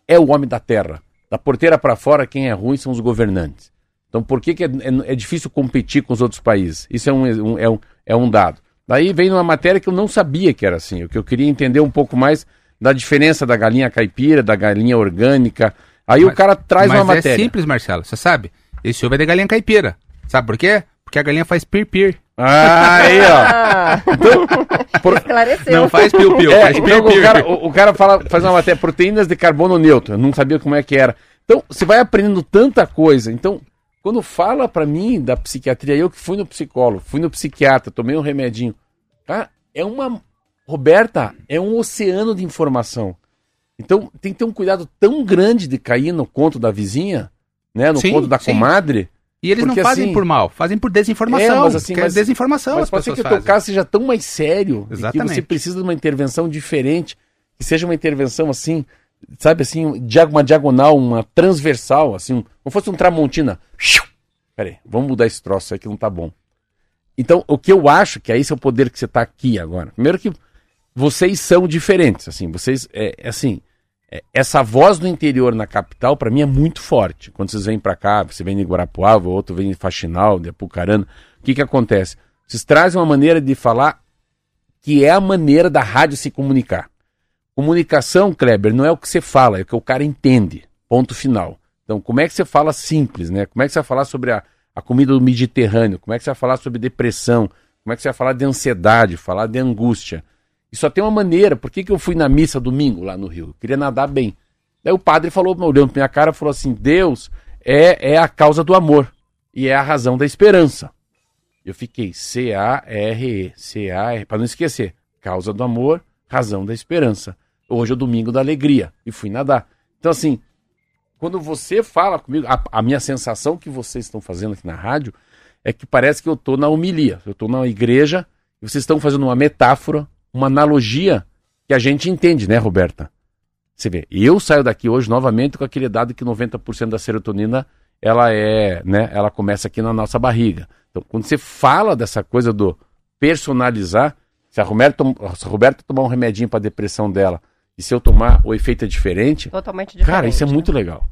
é o homem da terra. Da porteira para fora, quem é ruim são os governantes. Então, por que, que é, é- é difícil competir com os outros países? Isso é um, um- é, um, é um dado. Daí vem uma matéria que eu não sabia que era assim, o que eu queria entender um pouco mais da diferença da galinha caipira, da galinha orgânica. Aí o Mas- cara traz Mas uma é matéria. simples, Marcelo, você sabe? Esse ovo é de galinha caipira. Sabe por quê? Porque a galinha faz pir-pir. Ah, aí, ó. Ah, Por- esclareceu. Não faz piu-piu, É, faz então o pir-pir. cara, o, o cara fala, faz uma matéria, proteínas de carbono neutro. Eu não sabia como é que era. Então, você vai aprendendo tanta coisa. Então, quando fala pra mim da psiquiatria, eu que fui no psicólogo, fui no psiquiatra, tomei um remedinho. Cara, é uma. Roberta, é um oceano de informação. Então, tem que ter um cuidado tão grande de cair no conto da vizinha, né? No Sim, conto da sim. comadre. E eles Porque não fazem assim- por mal, fazem por desinformação. É, mas assim, que mas- é desinformação Mas as pode ser que o teu caso seja tão mais sério, que você precisa de uma intervenção diferente, que seja uma intervenção assim, sabe assim, uma diagonal, uma transversal, assim, como fosse um tramontina. Peraí, vamos mudar esse troço aí que não tá bom. Então, o que eu acho que é esse é o poder que você tá aqui agora. Primeiro que vocês são diferentes, assim, vocês, é, é assim, é, essa voz do interior na capital, pra mim, é muito forte. Quando vocês vêm pra cá, você vem de Guarapuava, outro vem de Faxinal, de Apucarana, o que que acontece? Vocês trazem uma maneira de falar que é a maneira da rádio se comunicar. Comunicação, Kleber, não é o que você fala, é o que o cara entende. Ponto final. Então, como é que você fala simples, né? Como é que você vai falar sobre a, a comida do Mediterrâneo? Como é que você vai falar sobre depressão? Como é que você vai falar de ansiedade, falar de angústia? E só tem uma maneira. Por que, que eu fui na missa domingo lá no Rio? Eu queria nadar bem. Daí o padre falou, olhando pra minha cara, falou assim: Deus é, é a causa do amor e é a razão da esperança. Eu fiquei C-A-R-E, C-A-R, para não esquecer. Causa do amor, razão da esperança. Hoje é o domingo da alegria e fui nadar. Então, assim, quando você fala comigo, a, a minha sensação que vocês estão fazendo aqui na rádio é que parece que eu estou na homilia. Eu estou na igreja e vocês estão fazendo uma metáfora, uma analogia que a gente entende, né, Roberta? Você vê, eu saio daqui hoje novamente com aquele dado que 90% da serotonina ela é, né, ela começa aqui na nossa barriga. Então, quando você fala dessa coisa do personalizar, se a Roberta, se a Roberta tomar um remedinho para depressão dela e se eu tomar, o efeito é diferente, Totalmente diferente. cara, isso é né? muito legal.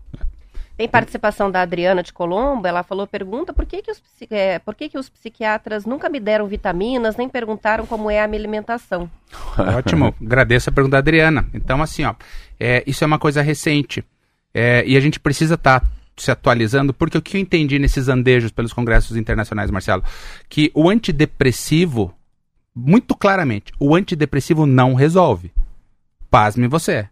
Tem participação da Adriana de Colombo, ela falou, pergunta por que, que, os, é, por que, que os psiquiatras nunca me deram vitaminas, nem perguntaram como é a minha alimentação. Ótimo, agradeço a pergunta da Adriana. Então, assim, ó, é, isso é uma coisa recente. É, e a gente precisa estar se atualizando, porque o que eu entendi nesses andejos pelos congressos internacionais, Marcelo, que o antidepressivo, muito claramente, o antidepressivo não resolve. Pasme você.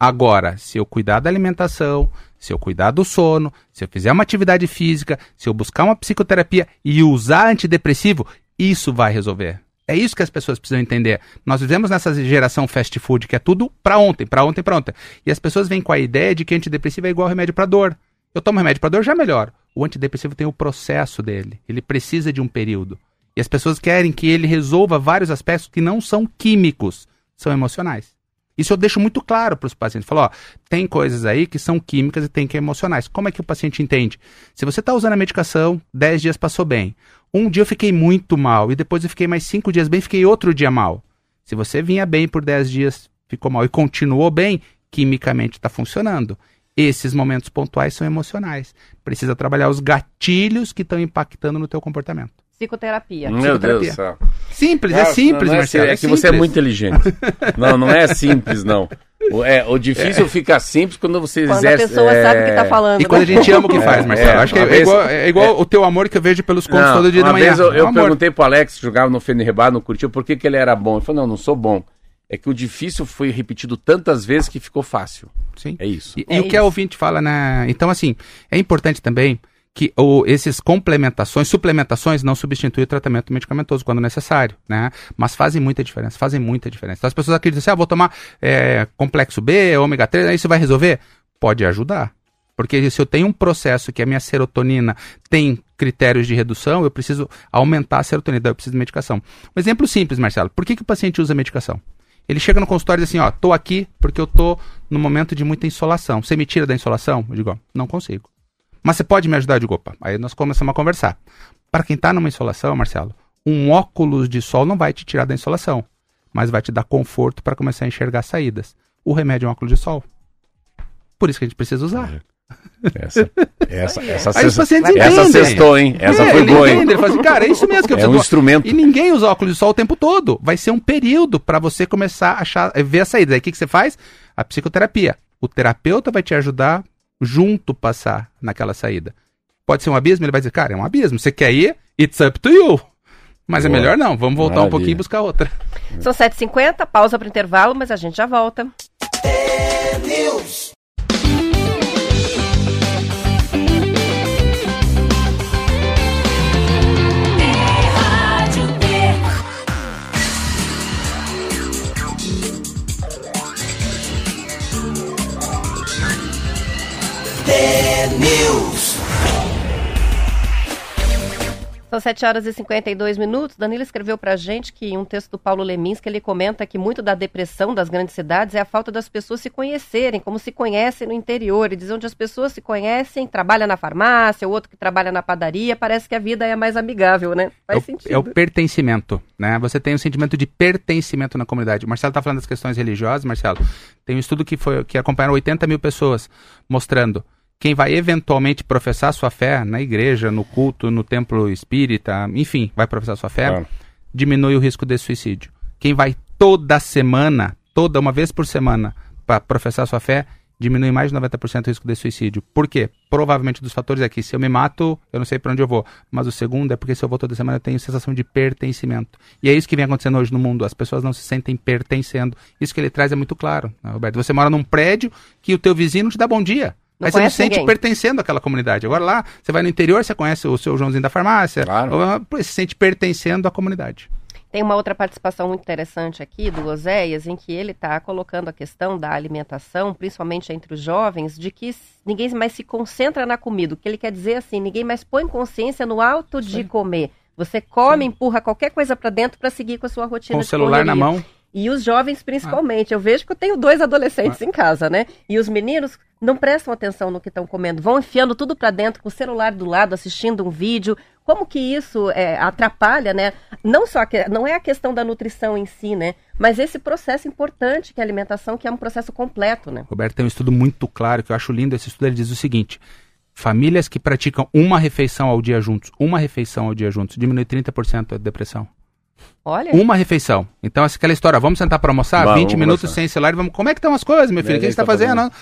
Agora, se eu cuidar da alimentação, se eu cuidar do sono, se eu fizer uma atividade física, se eu buscar uma psicoterapia e usar antidepressivo, isso vai resolver. É isso que as pessoas precisam entender. Nós vivemos nessa geração fast food que é tudo pra ontem, pra ontem, pra ontem. E as pessoas vêm com a ideia de que antidepressivo é igual remédio pra dor. Eu tomo remédio pra dor, já melhor. O antidepressivo tem o processo dele. Ele precisa de um período. E as pessoas querem que ele resolva vários aspectos que não são químicos, são emocionais. Isso eu deixo muito claro para os pacientes. Falo, ó, tem coisas aí que são químicas e tem que emocionais. Como é que o paciente entende? Se você está usando a medicação, 10 dias passou bem. Um dia eu fiquei muito mal e depois eu fiquei mais 5 dias bem, fiquei outro dia mal. Se você vinha bem por 10 dias, ficou mal e continuou bem, quimicamente está funcionando. Esses momentos pontuais são emocionais. Precisa trabalhar os gatilhos que estão impactando no teu comportamento. Psicoterapia. Meu Psicoterapia. Deus do céu. Simples, é Não, simples, não é, Marcelo. É, que você é muito inteligente. não, não é simples, não. O, é, o difícil fica simples quando você Quando exerce. a pessoa é... sabe o que tá falando. E quando a né? gente ama o que faz, Marcelo. é, Acho que é, vez- igual, é igual o teu amor que eu vejo pelos contos Não, todo dia uma da manhã. vez eu, É eu perguntei pro Alex, que jogava no Fenerbahçe, no Curitiba, por que, que ele era bom. Ele falou, não, não sou bom. É que o difícil foi repetido tantas vezes que ficou fácil. Sim. É isso. E, É e o que a ouvinte fala, né? Então, assim, é importante também que o, esses complementações, suplementações não substituem o tratamento medicamentoso quando necessário, né? Mas fazem muita diferença, fazem muita diferença. Então, as pessoas acreditam assim, ah, vou tomar é, complexo B, ômega 3, aí isso vai resolver? Pode ajudar. Porque se eu tenho um processo que a minha serotonina tem critérios de redução, eu preciso aumentar a serotonina, daí eu preciso de medicação. Um exemplo simples, Marcelo. Por que, que o paciente usa medicação? Ele chega no consultório e diz assim, ó, tô aqui porque eu tô no momento de muita insolação. Você me tira da insolação? Eu digo, ó, não consigo. Mas você pode me ajudar? Digo, opa. Aí nós começamos a conversar. Para quem tá numa insolação, Marcelo, um óculos de sol não vai te tirar da insolação, mas vai te dar conforto para começar a enxergar saídas. O remédio é um óculos de sol. Por isso que a gente precisa usar. Essa, essa, essa, Aí pacientes essa cestou, hein? Essa É, foi ele boa, hein? Ele fala assim, cara, é isso mesmo que eu É preciso. um instrumento. E ninguém usa óculos de sol o tempo todo. Vai ser um período para você começar a achar, ver a saída. Aí o que, que você faz? A psicoterapia. O terapeuta vai te ajudar junto passar naquela saída. Pode ser um abismo, ele vai dizer, cara, é um abismo. Você quer ir? It's up to you. Mas é Boa. melhor não, vamos voltar um Maravilha. pouquinho e buscar outra. São 7h50, pausa para o intervalo, mas a gente já volta. São 7 horas e 52 minutos. Danilo escreveu pra gente que em um texto do Paulo Lemins que ele comenta que muito da depressão das grandes cidades é a falta das pessoas se conhecerem, como se conhecem no interior. Ele diz onde as pessoas se conhecem, trabalha na farmácia, o outro que trabalha na padaria, parece que a vida é mais amigável, né? É Faz o, sentido. é o pertencimento, né? Você tem um sentimento de pertencimento na comunidade. O Marcelo está falando das questões religiosas, Marcelo. Tem um estudo que foi que acompanharam 80 mil pessoas, mostrando quem vai eventualmente professar sua fé na igreja, no culto, no templo espírita, enfim, vai professar sua fé, Claro. diminui o risco de suicídio. Quem vai toda semana, toda uma vez por semana, para professar sua fé, diminui mais de 90% o risco de suicídio. Por quê? Provavelmente dos fatores é que se eu me mato, eu não sei para onde eu vou. Mas o segundo é porque se eu vou toda semana, eu tenho sensação de pertencimento. E é isso que vem acontecendo hoje no mundo. As pessoas não se sentem pertencendo. Isso que ele traz é muito claro, né, Roberto? Você mora num prédio que o teu vizinho te dá bom dia. Não Aí você não se sente ninguém. pertencendo àquela comunidade. Agora lá, você vai no interior, você conhece o seu Joãozinho da farmácia, Claro. ou, você se sente pertencendo à comunidade. Tem uma outra participação muito interessante aqui do Oséias, em que ele está colocando a questão da alimentação, principalmente entre os jovens, de que ninguém mais se concentra na comida. O que ele quer dizer assim, ninguém mais põe consciência no alto de comer. Você come, empurra qualquer coisa para dentro para seguir com a sua rotina Com o de celular na correria. mão, E os jovens, principalmente. Eu vejo que eu tenho dois adolescentes em casa, né? E os meninos não prestam atenção no que estão comendo, vão enfiando tudo para dentro com o celular do lado, assistindo um vídeo. Como que isso é, atrapalha, né? Não só a que- não é a questão da nutrição em si, né? Mas esse processo importante que é a alimentação, que é um processo completo, né? Roberto tem um estudo muito claro que eu acho lindo. Esse estudo ele diz o seguinte: famílias que praticam uma refeição ao dia juntos, uma refeição ao dia juntos, diminui 30% a depressão. Olha, Uma refeição. Então, essa aquela história, vamos sentar para almoçar, Vamos, 20 vamos minutos conversar. sem celular, e vamos, como é que estão as coisas, meu filho? O que você está tá fazendo? fazendo.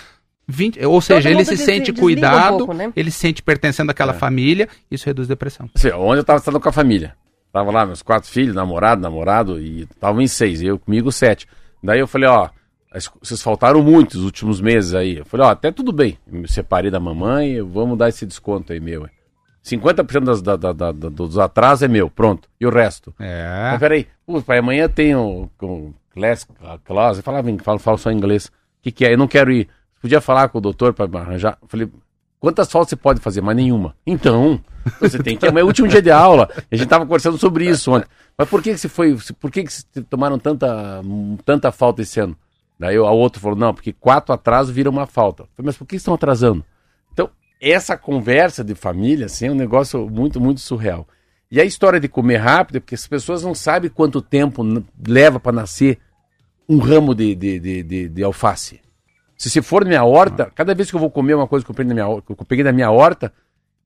20, ou seja, ele se des- sente desliga um cuidado, pouco, né? ele se sente pertencendo àquela família, isso reduz depressão. Assim, ontem eu tava estando com a família. Tava lá, meus quatro filhos, namorado, namorado, e estavam em seis, e eu comigo sete. Daí eu falei, ó, vocês faltaram muito os últimos meses aí. Eu falei, ó, até tudo bem. Me separei da mamãe, vamos dar esse desconto aí meu. 50% das, da, da, da, dos atrasos é meu, pronto. E o resto? É. Mas peraí, pô, pai, amanhã tem o, o class, a classe, eu falava, em- falo, falo só inglês. O que, que é? Eu não quero ir. Podia falar com o doutor para arranjar. Falei, quantas faltas você pode fazer? Mas nenhuma. Então, você tem que é o último dia de aula. A gente tava conversando sobre isso ontem. Mas por que, que você foi. Por que, que vocês tomaram tanta, tanta falta esse ano? Daí o outro falou, não, porque quatro atrasos viram uma falta. Eu falei, mas por que estão atrasando? Então, essa conversa de família, assim, é um negócio muito, muito surreal. E a história de comer rápido é porque as pessoas não sabem quanto tempo leva para nascer um ramo de, de, de, de, de alface. Se se for na minha horta, cada vez que eu vou comer uma coisa que eu peguei na minha, que eu peguei na minha horta,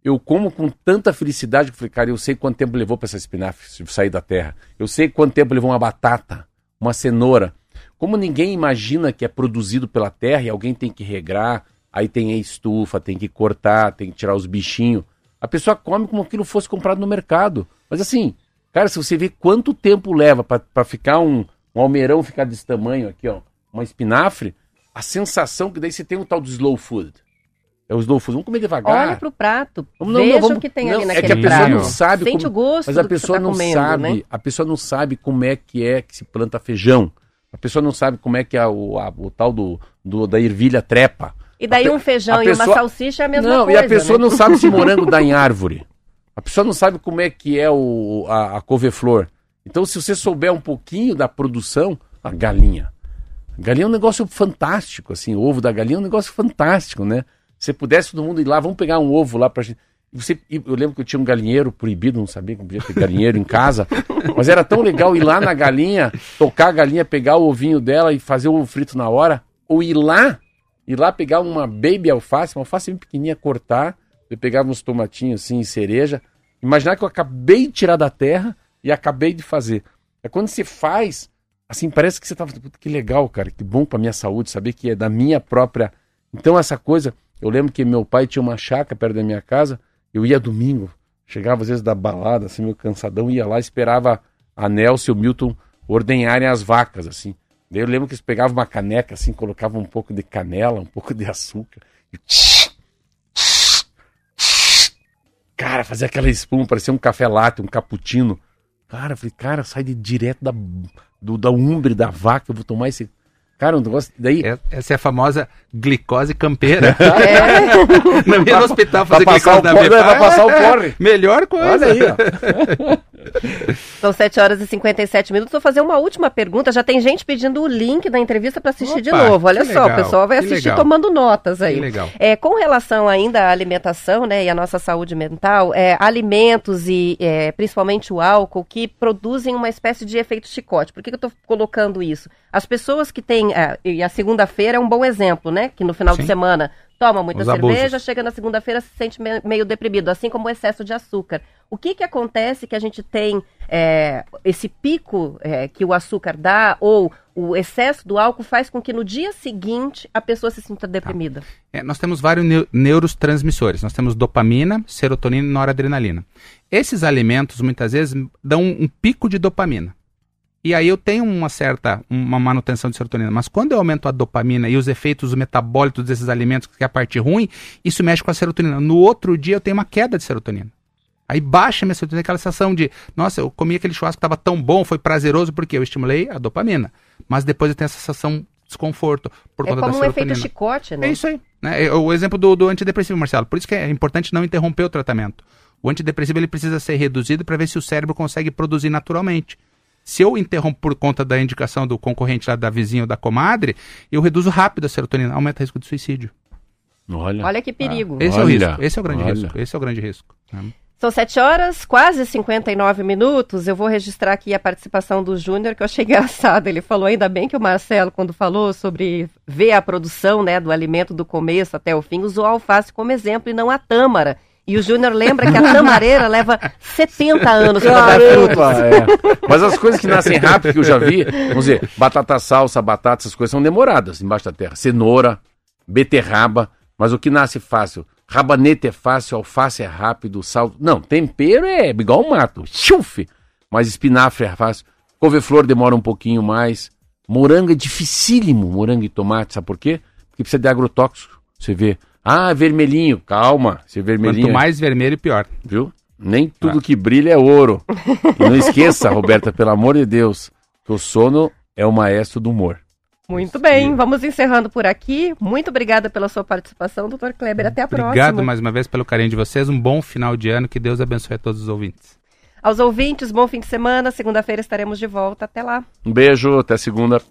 eu como com tanta felicidade que eu falei, cara, eu sei quanto tempo levou para essa espinafre sair da terra. Eu sei quanto tempo levou uma batata, uma cenoura. Como ninguém imagina que é produzido pela terra e alguém tem que regrar, aí tem a estufa, tem que cortar, tem que tirar os bichinhos. A pessoa come como aquilo fosse comprado no mercado. Mas assim, cara, se você vê quanto tempo leva para ficar um, um almeirão ficar desse tamanho aqui, ó, uma espinafre, a sensação que daí você tem um tal de slow food. É o slow food. Vamos comer devagar. Olha pro prato. Vamos- Veja vamos- o que tem não, ali É naquele que a pessoa prato. não sabe Sente como- o gosto Mas a pessoa tá não comendo, sabe, né? a pessoa não sabe como é que é que se planta feijão. A pessoa não sabe como é que é o, a- o tal do, do- da ervilha trepa. E daí pe- um feijão a e uma pessoa- salsicha é a mesma não, coisa, e a pessoa né? não sabe se morango dá em árvore. A pessoa não sabe como é que é o, a, a couve-flor. Então, se você souber um pouquinho da produção, a galinha. Galinha é um negócio fantástico, assim. O ovo da galinha é um negócio fantástico, né? Se pudesse todo mundo ir lá, vamos pegar um ovo lá pra gente. Você, eu lembro que eu tinha um galinheiro proibido, não sabia que podia ter galinheiro em casa. Mas era tão legal ir lá na galinha, tocar a galinha, pegar o ovinho dela e fazer o ovo frito na hora. Ou ir lá, ir lá pegar uma baby alface, uma alface bem pequenininha, cortar. Eu pegava uns tomatinhos assim, cereja. Imaginar que eu acabei de tirar da terra e acabei de fazer. É quando você faz, assim, parece que você "Puta, que legal, cara, que bom pra minha saúde, saber que é da minha própria. Então, essa coisa, eu lembro que meu pai tinha uma chácara perto da minha casa, eu ia domingo, chegava às vezes da balada, assim, meio cansadão, ia lá, esperava a Nelson e o Milton ordenharem as vacas, assim. Daí eu lembro que eles pegavam uma caneca, assim, colocavam um pouco de canela, um pouco de açúcar, e. Cara, fazia aquela espuma, parecia um café latte, um cappuccino. Cara, eu falei, cara, sai de direto da, do, da umbre da vaca, eu vou tomar esse. Cara, um negócio. Daí. É- Essa é a famosa glicose campeira. É, Não ia no hospital fazer glicose da veia. vai passar o porre. Melhor coisa. Olha aí, ó. São 7 horas e 57 minutos. Vou fazer uma última pergunta. Já tem gente pedindo o link da entrevista para assistir de Opa, novo. Olha só, legal, o pessoal vai assistir tomando notas aí. Que legal. É, com relação ainda à alimentação né, e à nossa saúde mental, é, alimentos e é, principalmente o álcool que produzem uma espécie de efeito chicote. Por que, que eu estou colocando isso? As pessoas que têm. é, e a segunda-feira é um bom exemplo, né? Que no final de Sim. semana toma muita Os cerveja, abusos. chega na segunda-feira se sente me- meio deprimido, assim como o excesso de açúcar. O que, que acontece que a gente tem é, esse pico é, que o açúcar dá ou o excesso do álcool faz com que no dia seguinte a pessoa se sinta deprimida? É, nós temos vários neu- neurotransmissores. Nós temos dopamina, serotonina e noradrenalina. Esses alimentos muitas vezes dão um, um pico de dopamina. E aí eu tenho uma certa uma manutenção de serotonina. Mas quando eu aumento a dopamina e os efeitos metabólicos desses alimentos, que é a parte ruim, isso mexe com a serotonina. No outro dia eu tenho uma queda de serotonina. Aí baixa a minha serotonina, aquela sensação de, nossa, eu comi aquele churrasco que estava tão bom, foi prazeroso, porque eu estimulei a dopamina. Mas depois eu tenho essa sensação de desconforto por É conta da como um serotonina. efeito chicote, né? É isso aí. Né? É o exemplo do, do antidepressivo, Marcelo. Por isso que é importante não interromper o tratamento. O antidepressivo ele precisa ser reduzido para ver se o cérebro consegue produzir naturalmente. Se eu interrompo por conta da indicação do concorrente lá da vizinha ou da comadre, eu reduzo rápido a serotonina, aumenta o risco de suicídio. Olha. Olha que perigo. Esse é o Olha, risco. Esse é o grande olha. risco. Esse é o grande risco. né? São 7 horas, quase 59 minutos. Eu vou registrar aqui a participação do Júnior, que eu achei engraçado. Ele falou, ainda bem que o Marcelo, quando falou sobre ver a produção né, do alimento do começo até o fim, usou a alface como exemplo e não a tâmara. E o Júnior lembra que a tamareira leva 70 anos para dar frutos. É. Mas as coisas que nascem rápido, que eu já vi, vamos dizer, batata salsa, batata, essas coisas são demoradas embaixo da terra. Cenoura, beterraba, mas o que nasce fácil? Rabanete é fácil, alface é rápido, sal. Não, tempero é igual mato, chufe. Mas espinafre é fácil. Couve-flor demora um pouquinho mais. Morango é dificílimo, morango e tomate, sabe por quê? Porque precisa de agrotóxico. Você vê, ah, vermelhinho, calma, se vermelhinho. Quanto mais vermelho, pior. Viu? Nem tudo que brilha é ouro. E não esqueça, Roberta, pelo amor de Deus, que o sono é o maestro do humor. Muito bem, vamos encerrando por aqui. Muito obrigada pela sua participação, doutor Kleber. Até a Obrigado próxima. Obrigado mais uma vez pelo carinho de vocês. Um bom final de ano. Que Deus abençoe a todos os ouvintes. Aos ouvintes, bom fim de semana. Segunda-feira estaremos de volta. Até lá. Um beijo, até segunda.